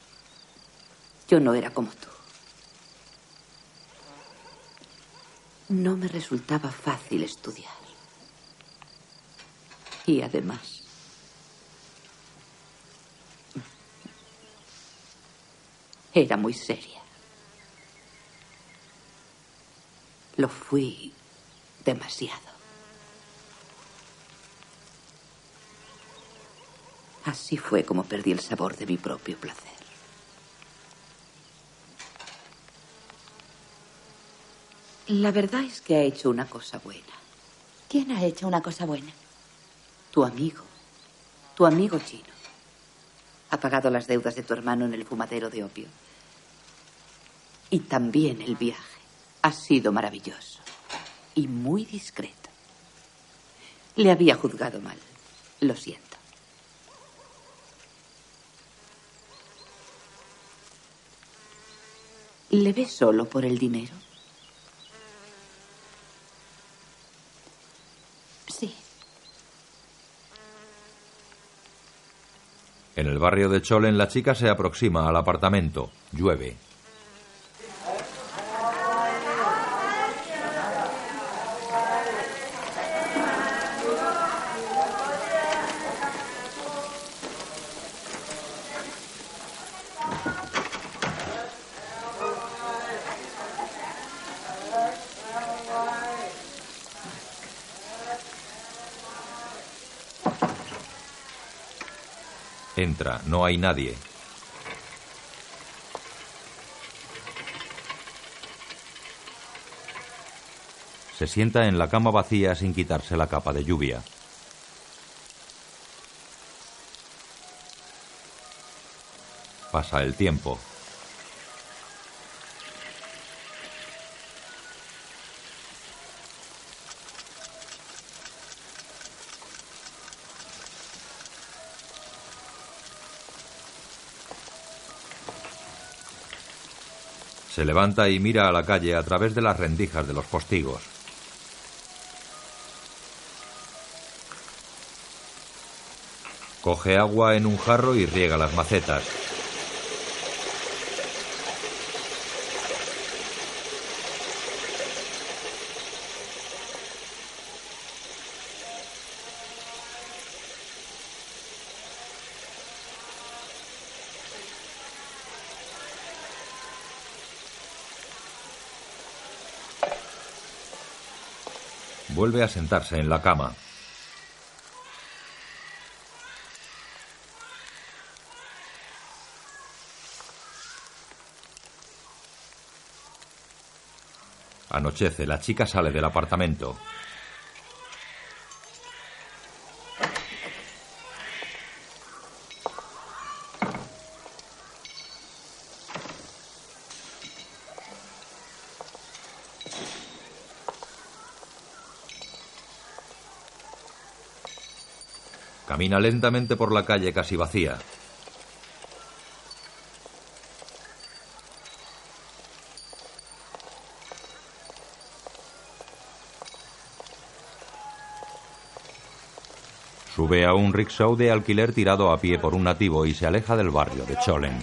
yo no era como tú. No me resultaba fácil estudiar. Y además, era muy seria. Lo fui demasiado. Así fue como perdí el sabor de mi propio placer. La verdad es que ha hecho una cosa buena. ¿Quién ha hecho una cosa buena? Tu amigo. Tu amigo chino. Ha pagado las deudas de tu hermano en el fumadero de opio. Y también el viaje. Ha sido maravilloso. Y muy discreto. Le había juzgado mal. Lo siento. ¿Le ves solo por el dinero? Sí. En el barrio de Cholen, la chica se aproxima al apartamento. Llueve. Entra, no hay nadie. Se sienta en la cama vacía sin quitarse la capa de lluvia. Pasa el tiempo. Se levanta y mira a la calle a través de las rendijas de los postigos. Coge agua en un jarro y riega las macetas. Vuelve a sentarse en la cama. Anochece, la chica sale del apartamento. Lentamente por la calle casi vacía. Sube a un rickshaw de alquiler tirado a pie por un nativo y se aleja del barrio de Cholen.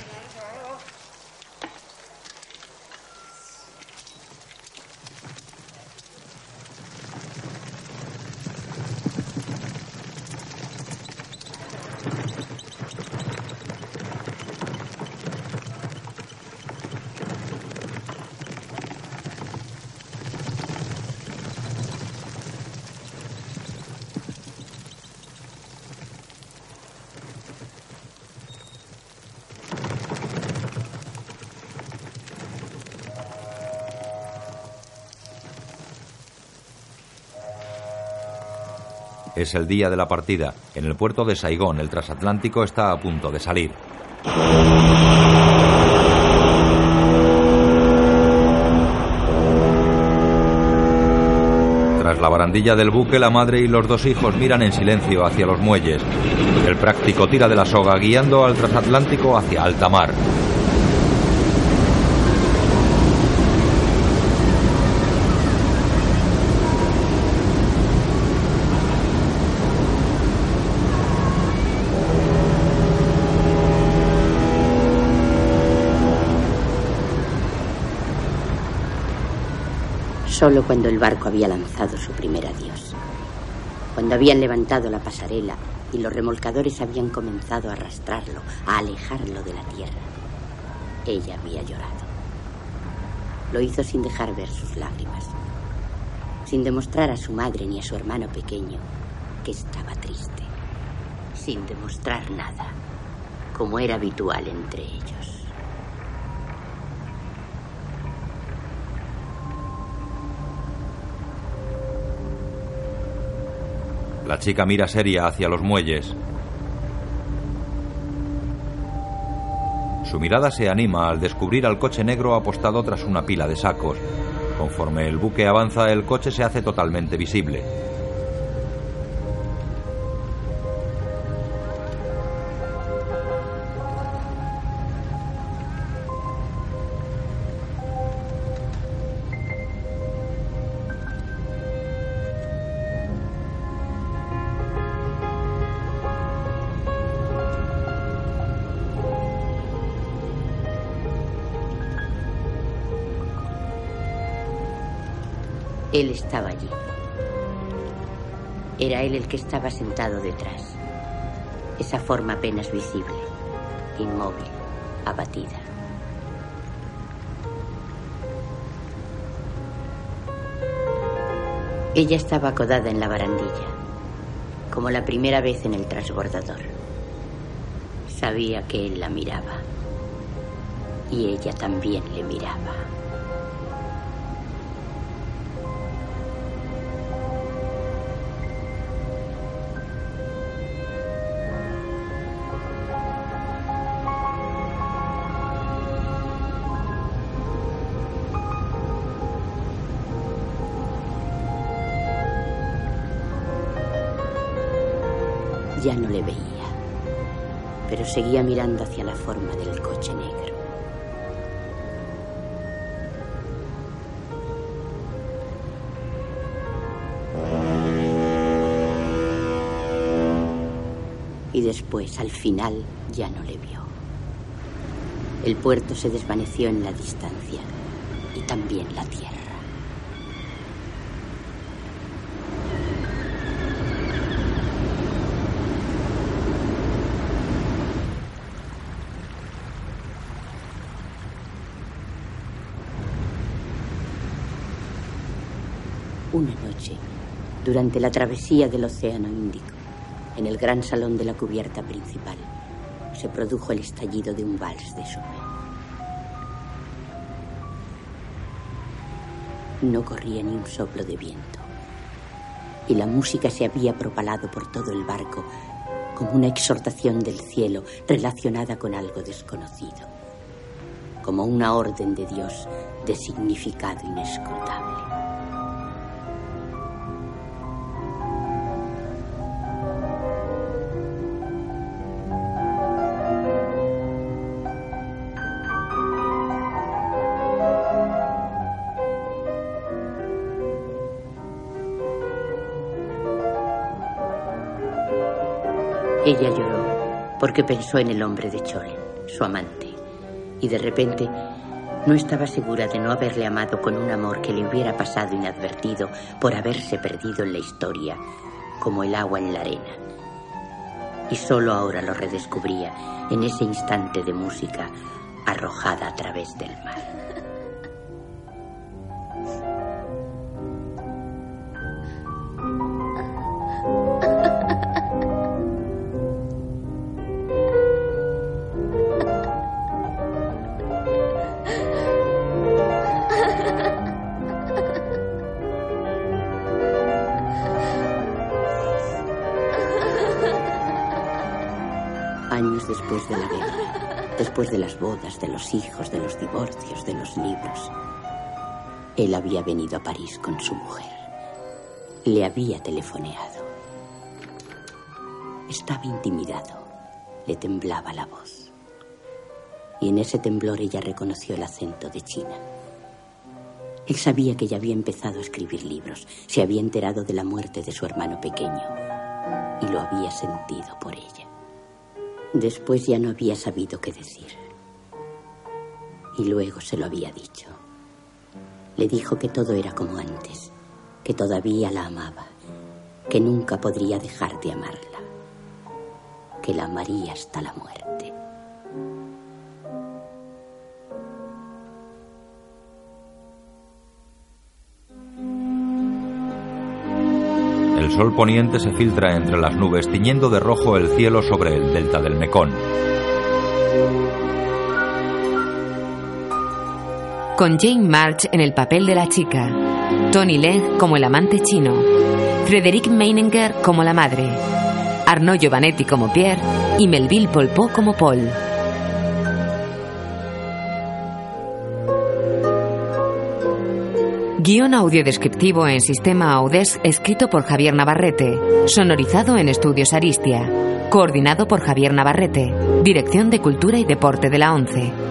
Es el día de la partida. En el puerto de Saigón, el transatlántico está a punto de salir. Tras la barandilla del buque, la madre y los dos hijos miran en silencio hacia los muelles. El práctico tira de la soga guiando al transatlántico hacia alta mar. Solo cuando el barco había lanzado su primer adiós. Cuando habían levantado la pasarela y los remolcadores habían comenzado a arrastrarlo, a alejarlo de la tierra. Ella había llorado. Lo hizo sin dejar ver sus lágrimas, sin demostrar a su madre ni a su hermano pequeño que estaba triste, sin demostrar nada, como era habitual entre ellos. La chica mira seria hacia los muelles. Su mirada se anima al descubrir al coche negro apostado tras una pila de sacos. Conforme el buque avanza, el coche se hace totalmente visible. Él estaba allí. Era él el que estaba sentado detrás. Esa forma apenas visible, inmóvil, abatida. Ella estaba acodada en la barandilla, como la primera vez en el transbordador. Sabía que él la miraba. Y ella también le miraba. Seguía mirando hacia la forma del coche negro. Y después, al final, ya no le vio. El puerto se desvaneció en la distancia y también la tierra. Una durante la travesía del Océano Índico, en el gran salón de la cubierta principal, se produjo el estallido de un vals de Chopin. No corría ni un soplo de viento, y la música se había propalado por todo el barco como una exhortación del cielo relacionada con algo desconocido, como una orden de Dios de significado inescrutable. Ella lloró porque pensó en el hombre de Cholen, su amante, y de repente no estaba segura de no haberle amado con un amor que le hubiera pasado inadvertido por haberse perdido en la historia, como el agua en la arena. Y solo ahora lo redescubría en ese instante de música arrojada a través del mar. Las bodas, de los hijos, de los divorcios, de los libros, él había venido a París con su mujer. Le había telefoneado. Estaba intimidado. Le temblaba la voz. Y en ese temblor ella reconoció el acento de China. Él sabía que ya había empezado a escribir libros, se había enterado de la muerte de su hermano pequeño y lo había sentido por ella. Después ya no había sabido qué decir. Y luego se lo había dicho. Le dijo que todo era como antes, que todavía la amaba, que nunca podría dejar de amarla, que la amaría hasta la muerte. El sol poniente se filtra entre las nubes, tiñendo de rojo el cielo sobre el delta del Mekong. Con Jane March en el papel de la chica, Tony Leigh como el amante chino, Frederick Meininger como la madre, Arnaud Giovanetti como Pierre y Melville Polpot como Paul. Guión audiodescriptivo en sistema Audez escrito por Javier Navarrete. Sonorizado en Estudios Aristia. Coordinado por Javier Navarrete. Dirección de Cultura y Deporte de la ONCE.